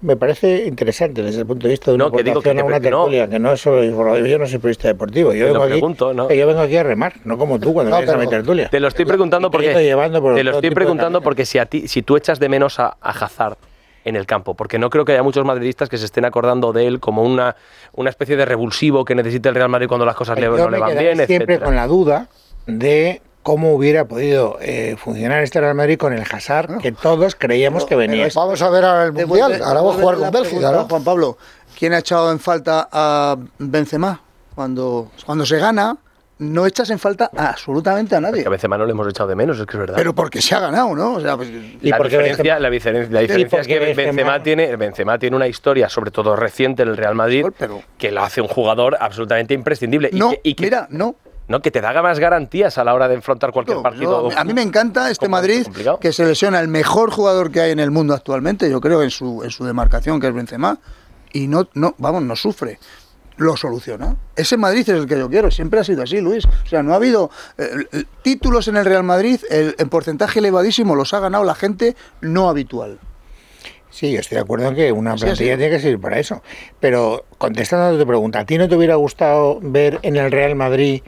Speaker 5: Me parece interesante desde el punto de vista de una
Speaker 7: No, que digo que
Speaker 5: a una
Speaker 7: pre- no.
Speaker 5: tertulia, que no es solo yo no soy periodista deportivo, yo vengo, aquí,
Speaker 7: pregunto, ¿no?
Speaker 5: que yo vengo aquí a remar, no como tú cuando
Speaker 4: No,
Speaker 5: vienes a mi tertulia.
Speaker 7: Te lo estoy preguntando
Speaker 5: te
Speaker 7: porque
Speaker 5: por
Speaker 7: te lo estoy preguntando porque si a ti si tú echas de menos a, a Hazard en el campo, porque no creo que haya muchos madridistas que se estén acordando de él como una, una especie de revulsivo que necesita el Real Madrid cuando las cosas le, no
Speaker 5: me
Speaker 7: le van bien,
Speaker 5: siempre
Speaker 7: etcétera.
Speaker 5: con la duda de cómo hubiera podido eh, funcionar este Real Madrid con el Hazard que todos creíamos que venía.
Speaker 4: Vamos a ver ahora el Mundial, ahora vamos a jugar con
Speaker 6: la
Speaker 4: Bélgica, ¿no?
Speaker 6: Juan Pablo, ¿quién ha echado en falta a Benzema? Cuando, cuando se gana, no echas en falta a absolutamente a nadie.
Speaker 7: Que a Benzema no le hemos echado de menos, es que es verdad.
Speaker 6: Pero porque se ha ganado, ¿no? O sea, pues,
Speaker 5: ¿Y
Speaker 7: la,
Speaker 5: por qué
Speaker 7: diferencia,
Speaker 5: Benzema-
Speaker 7: la diferencia, la diferencia es que Benzema,
Speaker 5: Benzema-
Speaker 7: tiene, Benzema tiene una historia, sobre todo reciente en el Real Madrid,
Speaker 6: pero-
Speaker 7: que lo hace un jugador absolutamente imprescindible. y
Speaker 6: no,
Speaker 7: que, y que-
Speaker 6: mira, no.
Speaker 7: No, que te da más garantías a la hora de enfrentar cualquier
Speaker 6: No,
Speaker 7: partido.
Speaker 6: yo- a mí me encanta este. Madrid
Speaker 7: ¿Complicado?
Speaker 6: que se lesiona el mejor jugador que hay en el mundo actualmente, yo creo, en su, en su demarcación, que es Benzema, y no, no, vamos, no sufre. Lo soluciona. Ese Madrid es el que yo quiero. Siempre ha sido así, Luis. O sea, no ha habido eh, eh, títulos en el Real Madrid. El, en porcentaje elevadísimo los ha ganado la gente no habitual.
Speaker 5: Sí, yo estoy de acuerdo en que una
Speaker 6: Sí,
Speaker 5: plantilla
Speaker 6: sí.
Speaker 5: tiene que servir para eso. Pero contestando a tu pregunta, ¿a ti no te hubiera gustado ver en el Real Madrid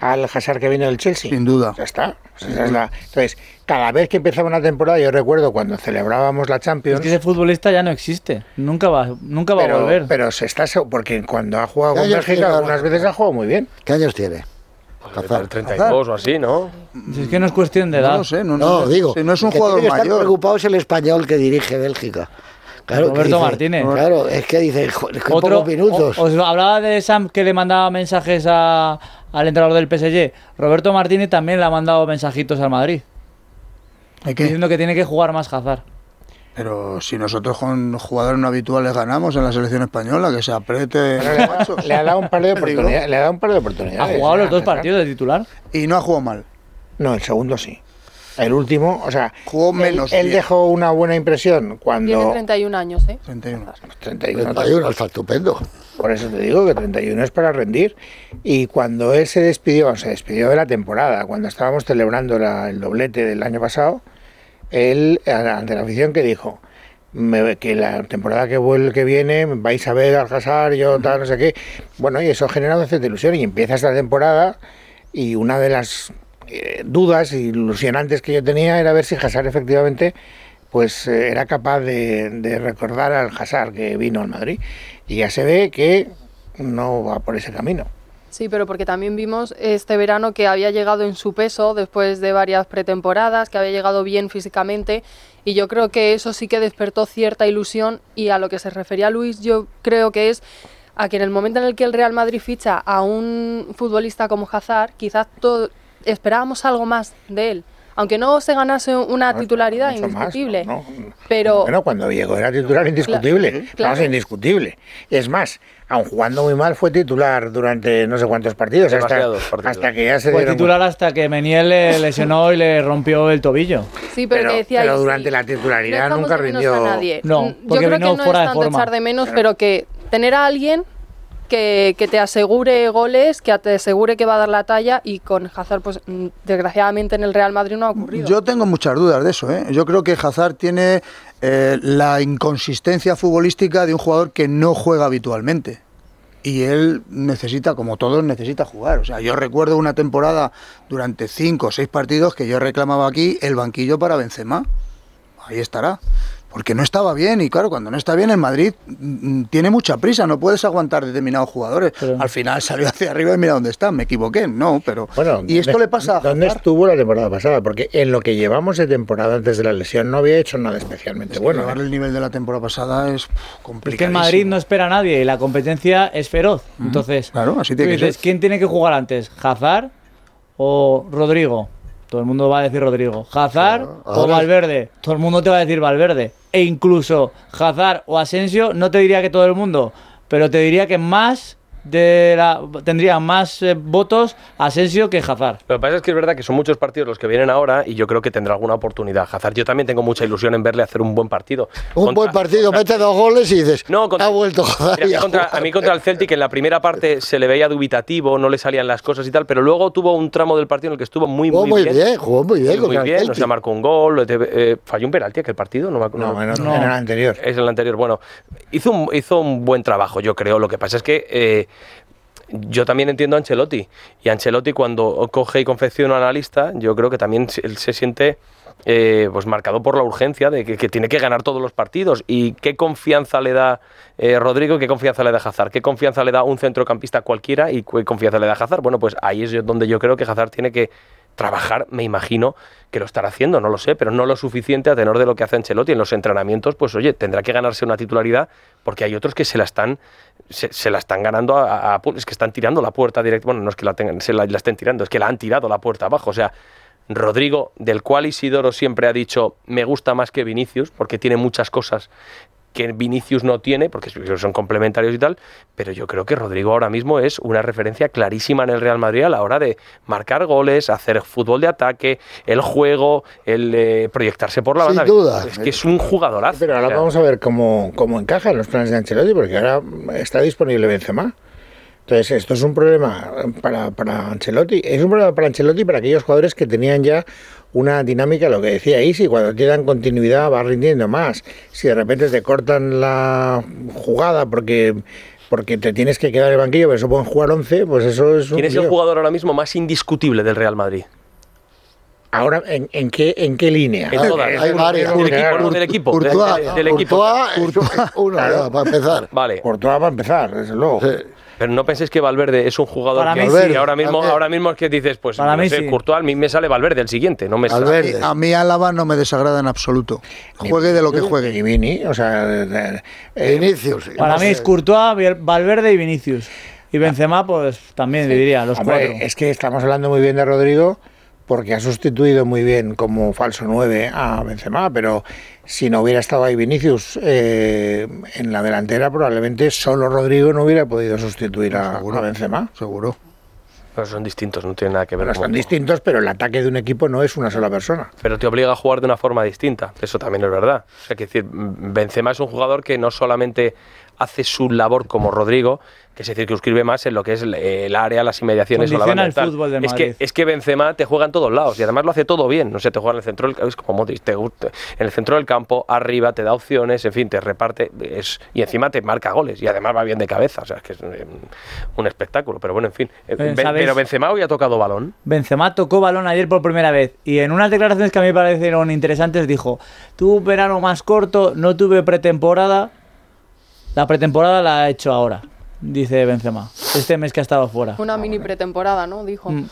Speaker 5: al Hazard que viene del Chelsea?
Speaker 6: Sin duda.
Speaker 5: Ya está. Esa es la- Entonces, cada vez que empezaba una temporada, yo recuerdo cuando celebrábamos la Champions.
Speaker 3: Es que ese futbolista ya no existe. Nunca va, nunca va a
Speaker 5: pero,
Speaker 3: volver.
Speaker 5: pero se está porque cuando ha jugado
Speaker 4: ¿Qué
Speaker 5: con Bélgica algunas veces ha jugado muy bien.
Speaker 4: ¿Qué años tiene?
Speaker 7: Pues el 32 o así, ¿no?
Speaker 3: Si es que no es cuestión de
Speaker 6: No
Speaker 3: edad.
Speaker 6: lo sé, no,
Speaker 4: No,
Speaker 6: no,
Speaker 4: digo,
Speaker 6: si no es un
Speaker 4: que
Speaker 6: jugador
Speaker 4: tiene que estar preocupado es el español que dirige Bélgica. Claro,
Speaker 3: Roberto
Speaker 4: dice-
Speaker 3: Martínez.
Speaker 4: Claro, es que dice, joder, que
Speaker 3: Otro,
Speaker 4: pocos minutos.
Speaker 3: o- os hablaba de Sam que le mandaba mensajes a- al entrenador del PSG. Roberto Martínez también le ha mandado mensajitos al Madrid.
Speaker 6: ¿Hay que-
Speaker 3: Diciendo que tiene que jugar más Hazard.
Speaker 6: Pero si nosotros con jugadores no habituales ganamos en la selección española, que se apriete.
Speaker 5: Le ha dado un par de oportunidades. Le ha dado un par de
Speaker 3: Ha
Speaker 5: oportunidades.
Speaker 3: jugado los
Speaker 5: a
Speaker 3: dos partidos de titular.
Speaker 6: Y no ha jugado mal.
Speaker 5: No, el segundo sí. El último, o sea,
Speaker 6: Jugó menos
Speaker 5: Él, dejó una buena impresión
Speaker 8: Tiene
Speaker 5: cuando
Speaker 8: 31 años, ¿eh?
Speaker 6: 31.
Speaker 5: 31,
Speaker 4: 31, está estupendo.
Speaker 5: Por eso te digo que 31 es para rendir. Y cuando él se despidió, se despidió de la temporada, cuando estábamos celebrando la- el doblete del año pasado, él, a- ante la afición, que dijo Me- que la temporada que, vuel- que viene vais a ver al Hazard, yo tal, no sé qué. Bueno, y eso genera una cierta ilusión. Y empieza esta temporada y una de las eh, dudas ilusionantes que yo tenía era ver si Hazard efectivamente pues eh, era capaz de, recordar al Hazard que vino al Madrid. Y ya se ve que no va por ese camino.
Speaker 8: Sí, pero porque también vimos este verano que había llegado en su peso después de varias pretemporadas, que había llegado bien físicamente y yo creo que eso sí que despertó cierta ilusión y a lo que se refería Luis yo creo que es a que en el momento en el que el Real Madrid ficha a un futbolista como Hazard, quizás todo, esperábamos algo más de él. Aunque no se ganase una titularidad
Speaker 5: mucho más,
Speaker 8: indiscutible,
Speaker 5: ¿no?
Speaker 8: pero
Speaker 5: Bueno, cuando llegó era titular indiscutible.
Speaker 8: Claro, claro.
Speaker 5: Vamos, indiscutible. Es más, aun jugando muy mal, fue titular durante no sé cuántos partidos. Hasta,
Speaker 7: Demasiados partidos.
Speaker 5: hasta que ya se
Speaker 3: Fue
Speaker 5: dieron
Speaker 3: titular hasta que Meniel le lesionó y le rompió el tobillo.
Speaker 8: sí, pero,
Speaker 5: Pero,
Speaker 8: que decía
Speaker 5: pero durante
Speaker 8: sí,
Speaker 5: la titularidad nunca
Speaker 8: de
Speaker 5: rindió.
Speaker 8: a nadie.
Speaker 3: No,
Speaker 8: Mm, yo
Speaker 3: porque
Speaker 8: creo
Speaker 3: vino
Speaker 8: que no
Speaker 3: fuera
Speaker 8: es
Speaker 3: de
Speaker 8: tanto
Speaker 3: forma.
Speaker 8: echar de menos, pero que tener a alguien que, que te asegure goles, que te asegure que va a dar la talla y con Hazard, pues mm, desgraciadamente en el Real Madrid no ha ocurrido.
Speaker 6: Yo tengo muchas dudas de eso. ¿eh? Yo creo que Hazard tiene eh, la inconsistencia futbolística de un jugador que no juega habitualmente. Y él necesita, como todos, necesita jugar. O sea, yo recuerdo una temporada durante cinco o seis partidos que yo reclamaba aquí el banquillo para Benzema. Ahí estará. Porque no estaba bien y claro, cuando no está bien en Madrid mm, mm, tiene mucha prisa, no puedes aguantar determinados jugadores.
Speaker 3: Pero-
Speaker 6: Al final salió hacia arriba y mira dónde está, me equivoqué, no, pero...
Speaker 5: Bueno,
Speaker 6: y esto
Speaker 5: ¿dónde-
Speaker 6: le pasa a
Speaker 5: ¿Dónde
Speaker 6: Hazard.
Speaker 5: estuvo la temporada pasada? Porque en lo que llevamos de temporada antes de la lesión no había hecho nada especialmente bueno.
Speaker 6: Llevar
Speaker 5: ¿eh?
Speaker 6: el nivel de la temporada pasada es pff,
Speaker 3: Es
Speaker 6: complicado.
Speaker 3: que en Madrid no espera a nadie y la competencia es feroz. Entonces,
Speaker 6: Claro, así tiene que
Speaker 3: dices,
Speaker 6: ser.
Speaker 3: ¿quién tiene que jugar antes? ¿Hazard o Rodrigo? Todo el mundo va a decir Rodrigo. ¿Hazard
Speaker 4: Claro,
Speaker 3: o Valverde? Todo el mundo te va a decir Valverde. E incluso Hazard o Asensio, no te diría que todo el mundo, pero te diría que más de la, tendría más eh, votos Asensio que Hazard.
Speaker 7: Lo que pasa es que es verdad que son muchos partidos los que vienen ahora y yo creo que tendrá alguna oportunidad. Hazard, yo también tengo mucha ilusión en verle hacer un buen partido.
Speaker 4: Un
Speaker 7: Contra-
Speaker 4: buen partido,
Speaker 7: contra-
Speaker 4: mete dos goles y dices,
Speaker 7: No, contra-
Speaker 4: ha vuelto Hazard
Speaker 7: Mira, a, mí contra,
Speaker 4: jugar.
Speaker 7: a mí contra el Celtic en la primera parte se le veía dubitativo, no le salían las cosas y tal, pero luego tuvo un tramo del partido en el que estuvo muy,
Speaker 4: Jugó
Speaker 7: muy,
Speaker 4: muy bien, jugó muy bien
Speaker 7: Muy, bien, o sea, marcó un gol, eh, falló un penalti aquel partido, no me acuerdo.
Speaker 5: No, en,
Speaker 3: No.
Speaker 5: en el anterior.
Speaker 7: Es el anterior. Bueno, hizo un, hizo un buen trabajo, yo creo. Lo que pasa es que eh, yo también entiendo a Ancelotti. Y Ancelotti, cuando coge y confecciona una lista, yo creo que también él se siente eh, pues marcado por la urgencia de que, tiene que ganar todos los partidos. ¿Y qué confianza le da eh, Rodrigo qué confianza le da Hazard? ¿Qué confianza le da un centrocampista cualquiera y qué confianza le da Hazard? Bueno, pues ahí es donde yo creo que Hazard tiene que trabajar, me imagino que lo estará haciendo, no lo sé, pero no lo suficiente a tenor de lo que hace Ancelotti en los entrenamientos, pues oye, tendrá que ganarse una titularidad porque hay otros que se la están se, la están ganando a, es que están tirando la puerta directa, bueno, no es que la tengan, se la estén tirando, es que la han tirado la puerta abajo, o sea, Rodrigo, del cual Isidoro siempre ha dicho, me gusta más que Vinicius, porque tiene muchas cosas que Vinicius no tiene, porque son complementarios y tal, pero yo creo que Rodrigo ahora mismo es una referencia clarísima en el Real Madrid a la hora de marcar goles, hacer fútbol de ataque, el juego, el eh, proyectarse por la
Speaker 4: Sin
Speaker 7: banda.
Speaker 4: duda.
Speaker 7: Es que es un jugadorazo.
Speaker 5: Pero ahora
Speaker 7: o sea,
Speaker 5: vamos a ver cómo, cómo encaja en los planes de Ancelotti, porque ahora está disponible Benzema. Entonces, esto es un problema para, para Ancelotti. Es un problema para Ancelotti para aquellos jugadores que tenían ya una dinámica, lo que decía Isi, cuando te dan continuidad va rindiendo más. Si de repente te cortan la jugada porque porque te tienes que quedar en el banquillo, pero eso pueden jugar 11, pues eso es un
Speaker 7: ¿Quién es el jugador ahora mismo más indiscutible del Real Madrid?
Speaker 5: Ahora, ¿en, en qué, ¿en qué línea?
Speaker 7: En todas.
Speaker 4: Hay varias.
Speaker 7: Del equipo,
Speaker 5: Claro.
Speaker 7: no, del equipo.
Speaker 4: Courtois,
Speaker 7: del, del equipo.
Speaker 4: Courtois, uno, ya, para empezar.
Speaker 7: Vale.
Speaker 5: Courtois va a empezar, desde luego.
Speaker 4: Sí.
Speaker 7: Pero no penséis que Valverde es un jugador
Speaker 3: Para
Speaker 7: que
Speaker 3: mí
Speaker 7: sí, ahora mismo, ahora mismo es que dices, pues
Speaker 3: Para
Speaker 7: no
Speaker 3: mí
Speaker 7: sé,
Speaker 3: sí.
Speaker 7: Courtois, a mí me sale Valverde el siguiente, no me sale.
Speaker 4: Valverde.
Speaker 6: A mí Álava no me desagrada en absoluto. Juegue de lo que
Speaker 5: Y
Speaker 6: juegue.
Speaker 5: Vini, o sea, de- de- eh,
Speaker 4: Vinicius.
Speaker 3: Para
Speaker 4: no
Speaker 3: mí
Speaker 4: sé.
Speaker 3: es Courtois, Vier- Valverde y Vinicius. Y Benzema, pues también diría, los
Speaker 5: Hombre,
Speaker 3: cuatro.
Speaker 5: es que estamos hablando muy bien de Rodrigo porque ha sustituido muy bien como falso 9 a Benzema, pero si no hubiera estado ahí Vinicius eh, en la delantera, probablemente solo Rodrigo no hubiera podido sustituir a, a Benzema.
Speaker 6: Seguro.
Speaker 7: Pero son distintos, no tienen nada que ver. Con-
Speaker 5: son distintos, pero el ataque de un equipo no es una sola persona.
Speaker 7: pero te obliga a jugar de una forma distinta. Eso también es verdad. O sea, que decir, Benzema es un jugador que no solamente hace su labor como Rodrigo, que es decir, que escribe más en lo que es el, el área, las inmediaciones o la banda
Speaker 3: el fútbol
Speaker 7: es que es que Benzema te juega en todos lados y además lo hace todo bien. No sé, te juega en el centro del es como Modric, te gusta en el centro del campo, arriba, te da opciones, en fin, te reparte es, y encima te marca goles y además va bien de cabeza. O sea, es que es un espectáculo. Pero bueno, en fin. Eh, pero Benzema hoy ha tocado balón.
Speaker 3: Benzema tocó balón ayer por primera vez y en unas declaraciones que a mí me parecieron interesantes dijo, tuve un verano más corto, no tuve pretemporada, la pretemporada la he hecho ahora. dice Benzema. Este mes que ha estado fuera.
Speaker 8: Una mini pretemporada, ¿no? Dijo.
Speaker 3: Mm.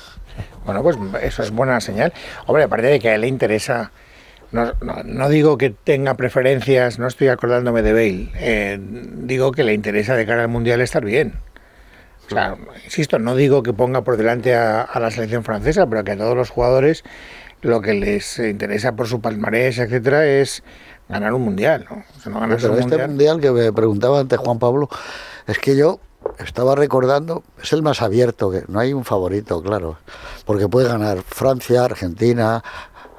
Speaker 5: Bueno, pues eso es buena señal. Hombre, aparte de que a él le interesa, no, no- no digo que tenga preferencias, no estoy acordándome de Bale, eh, digo que le interesa de cara al Mundial estar bien. O sea, insisto, no digo que ponga por delante a, a la selección francesa, pero que a todos los jugadores lo que les interesa por su palmarés, etcétera, es ganar un Mundial. ¿no? O sea, no ganas
Speaker 4: Pero
Speaker 5: un
Speaker 4: este
Speaker 5: mundial.
Speaker 4: mundial que me preguntaba antes Juan Pablo, es que yo estaba recordando, es el más abierto, que no hay un favorito, claro, porque puede ganar Francia, Argentina,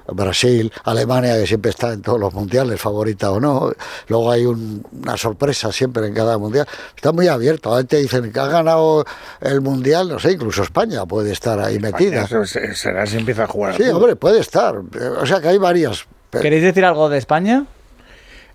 Speaker 4: Brasil, Alemania, que siempre está en todos los mundiales, favorita o no. Luego hay un- una sorpresa siempre en cada mundial. Está muy abierto. Antes dicen que ha ganado el mundial, no sé, incluso España puede estar ahí metida.
Speaker 5: Eso se- será si empieza a jugar.
Speaker 4: Sí, hombre, puede estar. O sea que hay varias.
Speaker 3: ¿Queréis decir algo de España?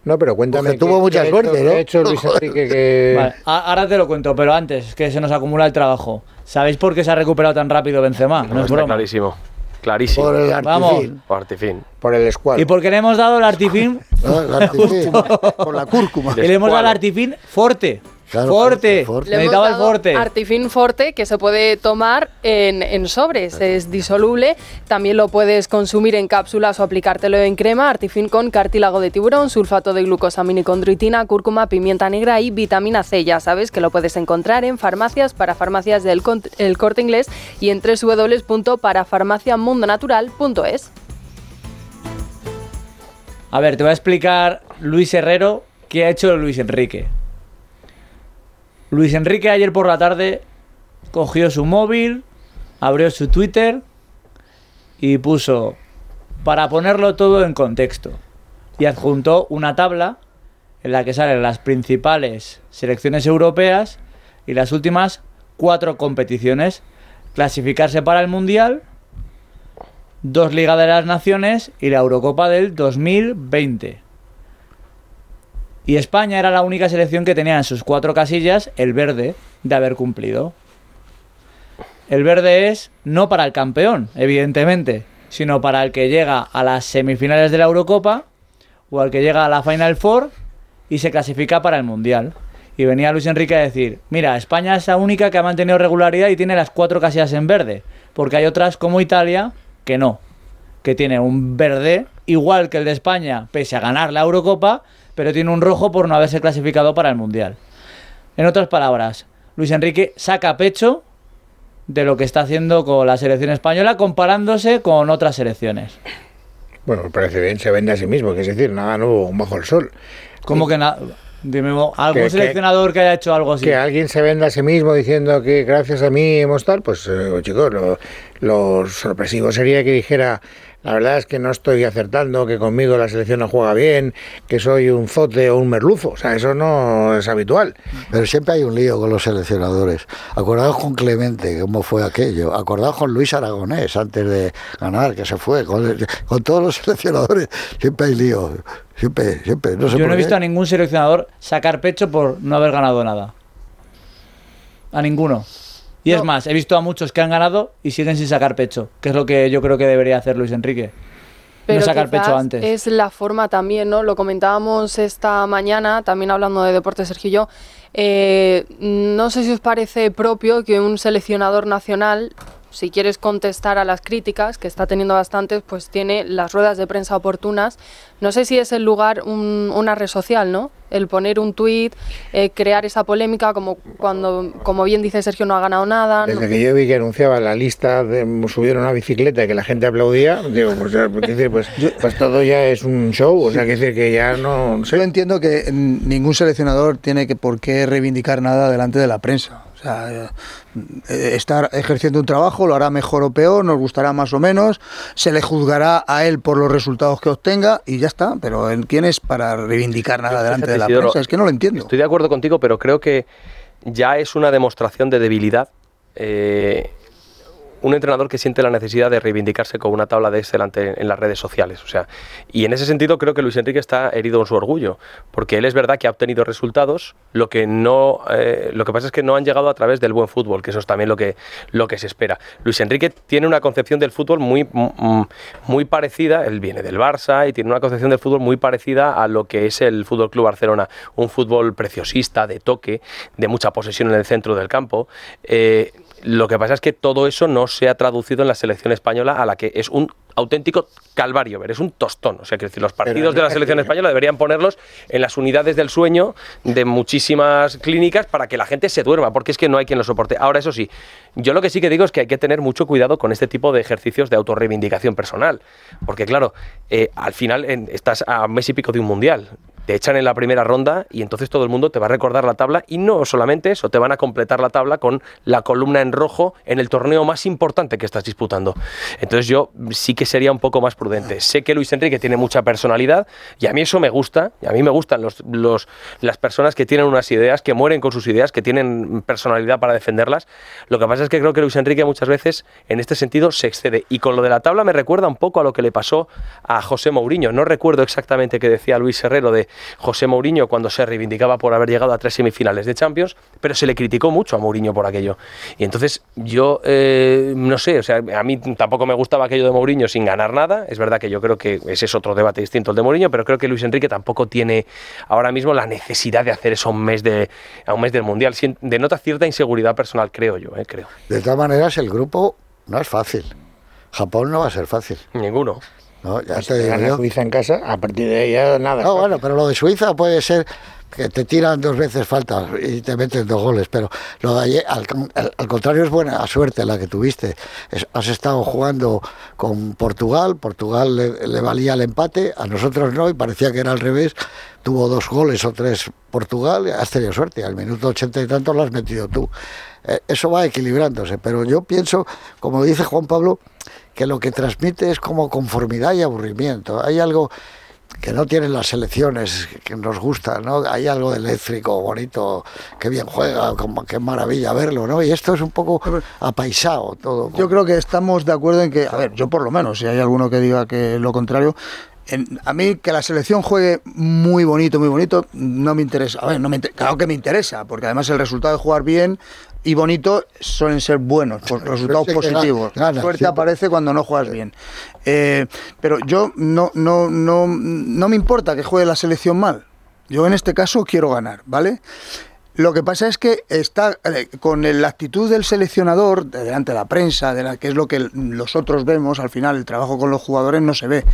Speaker 5: No, pero cuéntame.
Speaker 4: Porque tuvo
Speaker 5: qué-
Speaker 4: mucha suerte,
Speaker 5: hecho-
Speaker 4: ¿no?
Speaker 5: qué ha hecho Luis Enrique que...
Speaker 3: Vale, a- ahora te lo cuento, pero antes, que se nos acumula el trabajo. ¿Sabéis por qué se ha recuperado tan rápido Benzema? No,
Speaker 7: No,
Speaker 3: es
Speaker 7: está
Speaker 3: broma.
Speaker 7: clarísimo. Clarísimo.
Speaker 4: Por el
Speaker 3: Vamos.
Speaker 4: artifín.
Speaker 7: Por Artifin.
Speaker 5: Por el escuadro.
Speaker 3: Y porque le hemos dado el artifín,
Speaker 4: ¿no? El artifín.
Speaker 6: Por la cúrcuma.
Speaker 3: y le hemos dado el artifín forte.
Speaker 4: Claro,
Speaker 3: forte.
Speaker 4: forte.
Speaker 8: Le hemos
Speaker 3: Necesitaba el forte.
Speaker 8: Artifin Forte que se puede tomar en, en sobres, es disoluble. También lo puedes consumir en cápsulas o aplicártelo en crema. Artifin con cartílago de tiburón, sulfato de glucosaminocondroitina, cúrcuma, pimienta negra y vitamina C. Ya sabes que lo puedes encontrar en farmacias para farmacias del el corte inglés y en www.parafarmaciamundonatural.es.
Speaker 3: A ver, te voy a explicar Luis Herrero qué ha hecho Luis Enrique. Luis Enrique ayer por la tarde cogió su móvil, abrió su Twitter y puso para ponerlo todo en contexto. Y adjuntó una tabla en la que salen las principales selecciones europeas y las últimas cuatro competiciones. Clasificarse para el Mundial, dos Liga de las Naciones y la Eurocopa del 2020. Y España era la única selección que tenía en sus cuatro casillas el verde de haber cumplido. El verde es no para el campeón, evidentemente, sino para el que llega a las semifinales de la Eurocopa o al que llega a la Final Four y se clasifica para el Mundial. Y venía Luis Enrique a decir, mira, España es la única que ha mantenido regularidad y tiene las cuatro casillas en verde, porque hay otras como Italia que no, que tiene un verde igual que el de España, pese a ganar la Eurocopa, pero tiene un rojo por no haberse clasificado para el Mundial. En otras palabras, Luis Enrique saca pecho de lo que está haciendo con la selección española comparándose con otras selecciones.
Speaker 5: Bueno, me parece bien, se vende a sí mismo, que es decir, nada nuevo bajo el sol.
Speaker 3: Como que nada. Dime, algún
Speaker 5: Que- que-
Speaker 3: seleccionador que haya hecho algo así.
Speaker 5: Que alguien se venda a sí mismo diciendo que gracias a mí hemos tal, pues eh, chicos, lo, lo sorpresivo sería que dijera, la verdad es que no estoy acertando, que conmigo la selección no juega bien, que soy un zote o un merluzo, o sea, eso no es habitual.
Speaker 4: Pero siempre hay un lío con los seleccionadores. Acordaos con Clemente, cómo fue aquello. Acordaos con Luis Aragonés antes de ganar, que se fue. Con, con todos los seleccionadores siempre hay lío. Siempre, siempre. No sé
Speaker 3: Yo
Speaker 4: por
Speaker 3: no he
Speaker 4: qué.
Speaker 3: visto a ningún seleccionador sacar pecho por no haber ganado nada. A ninguno. Y es más, he visto a muchos que han ganado y siguen sin sacar pecho, que es lo que yo creo que debería hacer Luis Enrique.
Speaker 8: Pero
Speaker 3: no sacar pecho antes.
Speaker 8: Es la forma también, ¿no? Lo comentábamos esta mañana, también hablando de deporte, Sergio y yo. Eh, no sé si os parece propio que un seleccionador nacional, si quieres contestar a las críticas, que está teniendo bastantes, pues tiene las ruedas de prensa oportunas. No sé si es el lugar, un- una red social, ¿no? El poner un tuit, eh, crear esa polémica, como cuando, como bien dice Sergio, no ha ganado nada. no-
Speaker 5: Desde que yo vi que anunciaba la lista de subir una bicicleta y que la gente aplaudía, digo, pues, ya, pues, pues, pues todo ya es un show, o sea, que decir que ya no
Speaker 6: Yo entiendo que ningún seleccionador tiene que por qué reivindicar nada delante de la prensa. O sea, eh, estar ejerciendo un trabajo, lo hará mejor o peor, nos gustará más o menos, se le juzgará a él por los resultados que obtenga y ya está. Pero ¿en ¿quién es para reivindicar nada delante de la prensa? Es que no lo entiendo.
Speaker 7: Estoy de acuerdo contigo, pero creo que ya es una demostración de debilidad. eh, un entrenador que siente la necesidad de reivindicarse con una tabla de Excel ante- en las redes sociales. O sea, y en ese sentido creo que Luis Enrique está herido en su orgullo, porque él es verdad que ha obtenido resultados, lo que no, eh, lo que pasa es que no han llegado a través del buen fútbol, que eso es también lo que, lo que se espera. Luis Enrique tiene una concepción del fútbol muy, mm, muy parecida, él viene del Barça y tiene una concepción del fútbol muy parecida a lo que es el Fútbol Club Barcelona, un fútbol preciosista, de toque, de mucha posesión en el centro del campo. Eh, lo que pasa es que todo eso no se ha traducido en la selección española, a la que es un auténtico calvario ver, es un tostón. O sea, quiero decir, los partidos de la selección española deberían ponerlos en las unidades del sueño de muchísimas clínicas para que la gente se duerma, porque es que no hay quien lo soporte. Ahora, eso sí, yo lo que sí que digo es que hay que tener mucho cuidado con este tipo de ejercicios de autorreivindicación personal, porque claro, eh, al final en- estás a un mes y pico de un mundial. Te echan en la primera ronda y entonces todo el mundo te va a recordar la tabla y no solamente eso, te van a completar la tabla con la columna en rojo en el torneo más importante que estás disputando. Entonces yo sí que sería un poco más prudente. Sé que Luis Enrique tiene mucha personalidad y a mí eso me gusta, y a mí me gustan los, los- las personas que tienen unas ideas, que mueren con sus ideas, que tienen personalidad para defenderlas. Lo que pasa es que creo que Luis Enrique muchas veces en este sentido se excede. Y con lo de la tabla me recuerda un poco a lo que le pasó a José Mourinho. No recuerdo exactamente qué decía Luis Herrero de José Mourinho cuando se reivindicaba por haber llegado a tres semifinales de Champions, pero se le criticó mucho a Mourinho por aquello. Y entonces yo eh, no sé, o sea, a mí tampoco me gustaba aquello de Mourinho sin ganar nada. Es verdad que yo creo que ese es otro debate distinto al de Mourinho, pero creo que Luis Enrique tampoco tiene ahora mismo la necesidad de hacer eso a un mes, de, a un mes del Mundial. Denota cierta inseguridad personal, creo yo, eh, creo.
Speaker 4: De todas maneras, el grupo no es fácil. Japón no va a ser fácil.
Speaker 7: Ninguno.
Speaker 4: No, ya
Speaker 5: Si
Speaker 4: te digo yo.
Speaker 5: Suiza en casa, a partir de ahí ya nada.
Speaker 4: No, bueno, pero lo de Suiza puede ser que te tiran dos veces faltas y te meten dos goles, pero lo de ayer, al, contrario, es buena suerte la que tuviste. Es- has estado jugando con Portugal, Portugal le, le valía el empate, a nosotros no, y parecía que era al revés. Tuvo dos goles o tres Portugal, has tenido suerte, al minuto ochenta y tantos lo has metido tú. Eh, eso va equilibrándose, pero yo pienso, como dice Juan Pablo, que lo que transmite es como conformidad y aburrimiento. Hay algo que no tienen las selecciones que nos gusta, ¿no? Hay algo de eléctrico, bonito, que bien juega, como qué maravilla verlo, ¿no? Y esto es un poco apaisado todo.
Speaker 6: Yo creo que estamos de acuerdo en que, a ver, yo por lo menos, si hay alguno que diga que lo contrario, en- a mí que la selección juegue muy bonito, muy bonito, no me interesa. A ver, no me inter- claro que me interesa, porque además el resultado de jugar bien y bonito suelen ser buenos, por resultados positivos.
Speaker 4: ga- ganas,
Speaker 6: Suerte
Speaker 4: siempre.
Speaker 6: aparece cuando no juegas bien. Eh, pero yo no, no, no, no me importa que juegue la selección mal. Yo en este caso quiero ganar, ¿vale? Lo que pasa es que está eh, con la actitud del seleccionador de- delante de la prensa, de la, que es lo que los otros vemos, al final el trabajo con los jugadores no se ve.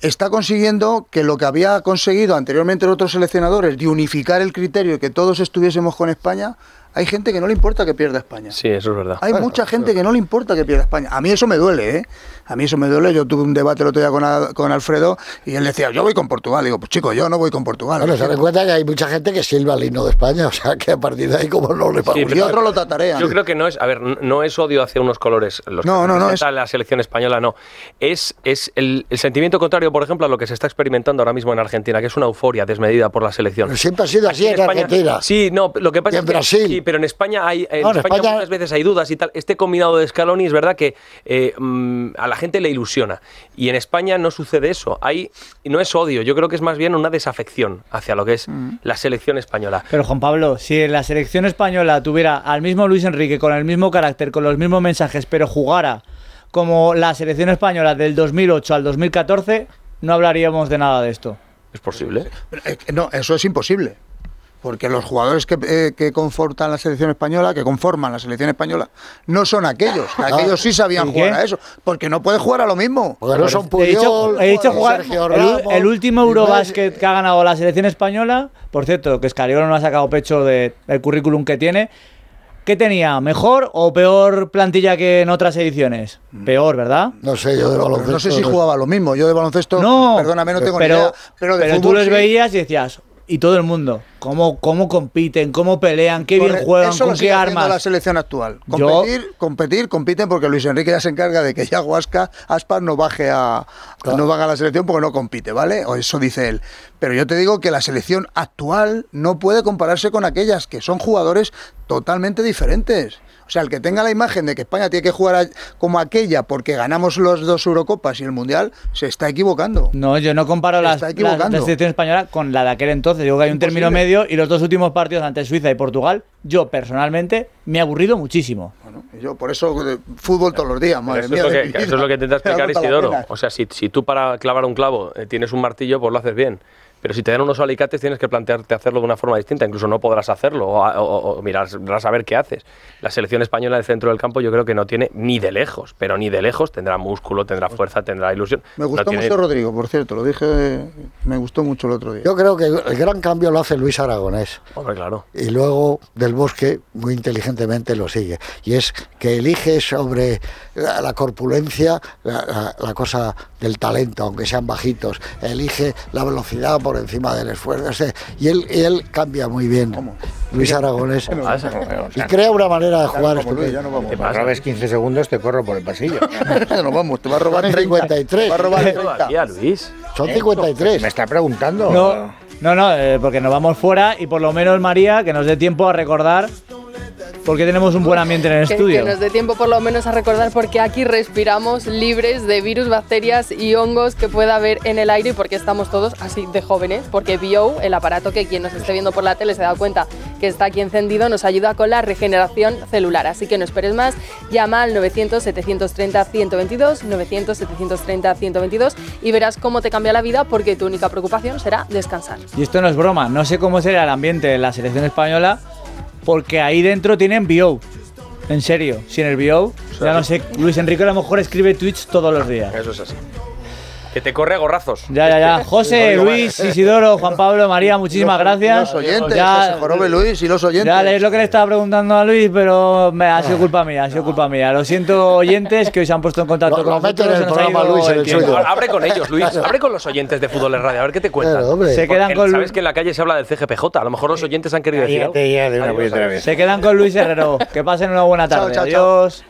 Speaker 6: Está consiguiendo que lo que había conseguido anteriormente los otros seleccionadores, de unificar el criterio y que todos estuviésemos con España, hay gente que no le importa que pierda España.
Speaker 7: Sí, eso es verdad.
Speaker 6: Hay mucha gente que no le importa que pierda España. A mí eso me duele, ¿eh? A mí eso me duele. Yo tuve un debate el otro día con, con Alfredo y él decía, yo voy con Portugal. digo, pues chico, yo no voy con Portugal.
Speaker 4: Bueno, en cuenta que hay mucha gente que silba el himno de España, o sea que a partir de ahí como no le
Speaker 7: Sí,
Speaker 6: y otros lo tatarean.
Speaker 7: Yo creo que no es, a ver, no es odio hacia unos colores los
Speaker 6: No,
Speaker 7: que
Speaker 6: no, no,
Speaker 7: representa la selección española, no. Es, es el, el sentimiento contrario, por ejemplo, a lo que se está experimentando ahora mismo en Argentina, que es una euforia desmedida por la selección.
Speaker 4: Pero siempre ha sido así en,
Speaker 7: España-
Speaker 4: Argentina.
Speaker 7: Sí, no, lo que pasa
Speaker 4: Y
Speaker 7: es
Speaker 4: en
Speaker 7: que
Speaker 4: Brasil.
Speaker 7: sí, pero en España hay en
Speaker 4: No, en
Speaker 7: España,
Speaker 4: España-
Speaker 7: muchas veces hay dudas y tal. Este combinado de Scaloni es verdad que eh, mm, a la gente le ilusiona y en España no sucede eso. Hay y no es odio, yo creo que es más bien una desafección hacia lo que es
Speaker 4: Mm.
Speaker 7: la selección española.
Speaker 3: Pero Juan Pablo, si en la selección española tuviera al mismo Luis Enrique con el mismo carácter, con los mismos mensajes, pero jugara como la selección española del 2008 al 2014, no hablaríamos de nada de esto.
Speaker 7: Es posible.
Speaker 6: Eh, No, eso es imposible. Porque los jugadores que, eh, que confortan la selección española, que conforman la selección española, no son aquellos. Aquellos sí sabían jugar a eso. Porque no puede jugar a lo mismo.
Speaker 4: Porque no son
Speaker 3: He dicho,
Speaker 4: Puyol,
Speaker 3: he dicho jugar el, último Eurobasket que ha ganado la selección española, por cierto, que Escariolo no ha sacado pecho de- del currículum que tiene. ¿Qué tenía? ¿Mejor o peor plantilla que en otras ediciones? Peor, ¿verdad?
Speaker 4: No sé, yo de baloncesto.
Speaker 6: no sé si
Speaker 4: no-
Speaker 6: jugaba a lo mismo. Yo de baloncesto,
Speaker 3: No,
Speaker 6: perdóname, no tengo
Speaker 3: pero,
Speaker 6: ni idea. Pero de
Speaker 3: pero tú
Speaker 6: sí.
Speaker 3: veías y decías, y todo el mundo, ¿cómo, cómo compiten, cómo pelean, qué bien juegan,
Speaker 6: eso lo
Speaker 3: con
Speaker 6: sigue
Speaker 3: qué armas?
Speaker 6: la selección actual.
Speaker 3: Yo-
Speaker 6: Competir, competir, compiten porque Luis Enrique ya se encarga de que Yago Asca- Aspas no baje a no baje a la selección porque no compite, ¿vale? O eso dice él. Pero yo te digo que la selección actual no puede compararse con aquellas que son jugadores totalmente diferentes. O sea, el que tenga la imagen de que España tiene que jugar a- como aquella porque ganamos los dos Eurocopas y el Mundial, se está equivocando.
Speaker 3: No, yo no comparo las, la selección española con la de aquel entonces. Digo que hay un término medio y los dos últimos partidos ante Suiza y Portugal, yo personalmente me he aburrido muchísimo.
Speaker 6: Yo por eso eh, fútbol todos los días, madre
Speaker 7: Eso es,
Speaker 6: mía.
Speaker 7: lo
Speaker 6: de
Speaker 7: que, eso es lo que intenta explicar Isidoro. O sea, si, si tú para clavar un clavo eh, tienes un martillo, pues lo haces bien. Pero si te dan unos alicates tienes que plantearte hacerlo de una forma distinta. Incluso no podrás hacerlo o, o- o mirarás a ver qué haces. La selección española del centro del campo yo creo que no tiene ni de lejos, pero ni de lejos. Tendrá músculo, tendrá fuerza, tendrá ilusión.
Speaker 6: Me
Speaker 7: No
Speaker 6: gustó
Speaker 7: tiene-
Speaker 6: mucho Rodrigo, por cierto, lo dije, me gustó mucho el otro día.
Speaker 4: Yo creo que el gran cambio lo hace Luis Aragonés.
Speaker 7: Hombre, claro.
Speaker 4: y luego Del Bosque muy inteligentemente lo sigue. Y es que elige sobre la, la corpulencia la, la- la cosa del talento, aunque sean bajitos. Elige la velocidad por encima del esfuerzo. o sea, y, él, y él cambia muy bien, Luis Aragonés.
Speaker 5: ¿Qué pasa?
Speaker 4: y crea una manera de jugar
Speaker 6: vamos, Luis, ya no vamos.
Speaker 5: Te me robes 15 segundos, te corro por el pasillo.
Speaker 6: Ya nos vamos, te va a robar
Speaker 4: Son
Speaker 6: 30.
Speaker 4: 53.
Speaker 6: Va a robar 30.
Speaker 7: Todavía, Luis.
Speaker 4: Son
Speaker 5: Me
Speaker 4: 53.
Speaker 5: está preguntando.
Speaker 3: No, no, no, eh, porque nos vamos fuera y por lo menos, María, que nos dé tiempo a recordar porque tenemos un buen ambiente en el
Speaker 8: Que,
Speaker 3: estudio.
Speaker 8: que nos dé tiempo por lo menos a recordar porque aquí respiramos libres de virus, bacterias y hongos que pueda haber en el aire y porque estamos todos así de jóvenes, porque BO, el aparato que quien nos esté viendo por la tele se da cuenta que está aquí encendido, nos ayuda con la regeneración celular. Así que no esperes más, llama al 900-730-122, 900-730-122 y verás cómo te cambia la vida porque tu única preocupación será descansar.
Speaker 3: Y esto no es broma, no sé cómo será el ambiente en la selección española, porque ahí dentro tienen BO. En serio, sin el BO, ya no sé, Luis Enrique a lo mejor escribe tweets todos los días.
Speaker 7: Eso es así. Que te corre a gorrazos.
Speaker 3: Ya, ya, ya. José, Luis, Isidoro, Juan Pablo, María, muchísimas gracias.
Speaker 6: Los oyentes,
Speaker 3: Ya-
Speaker 6: José Jorobe Luis y los oyentes.
Speaker 3: Ya es lo que le estaba preguntando a Luis, pero me, ha sido culpa mía, ha sido culpa mía. Lo siento, oyentes, que hoy se han puesto en contacto
Speaker 4: Lo-
Speaker 3: con nosotros.
Speaker 4: en el programa, Luis, en el
Speaker 3: tiempo.
Speaker 4: suyo.
Speaker 7: Abre con ellos, Luis. Abre con los oyentes de Fútbol en Radio. A ver qué te cuentan.
Speaker 4: Claro.
Speaker 3: Se quedan
Speaker 7: Porque
Speaker 3: con
Speaker 7: Sabes que en la calle se habla del CGPJ. A lo mejor los oyentes han querido decir.
Speaker 3: Se quedan con Luis Herrero. Que pasen una buena tarde.
Speaker 6: chao, chao.
Speaker 3: Adiós.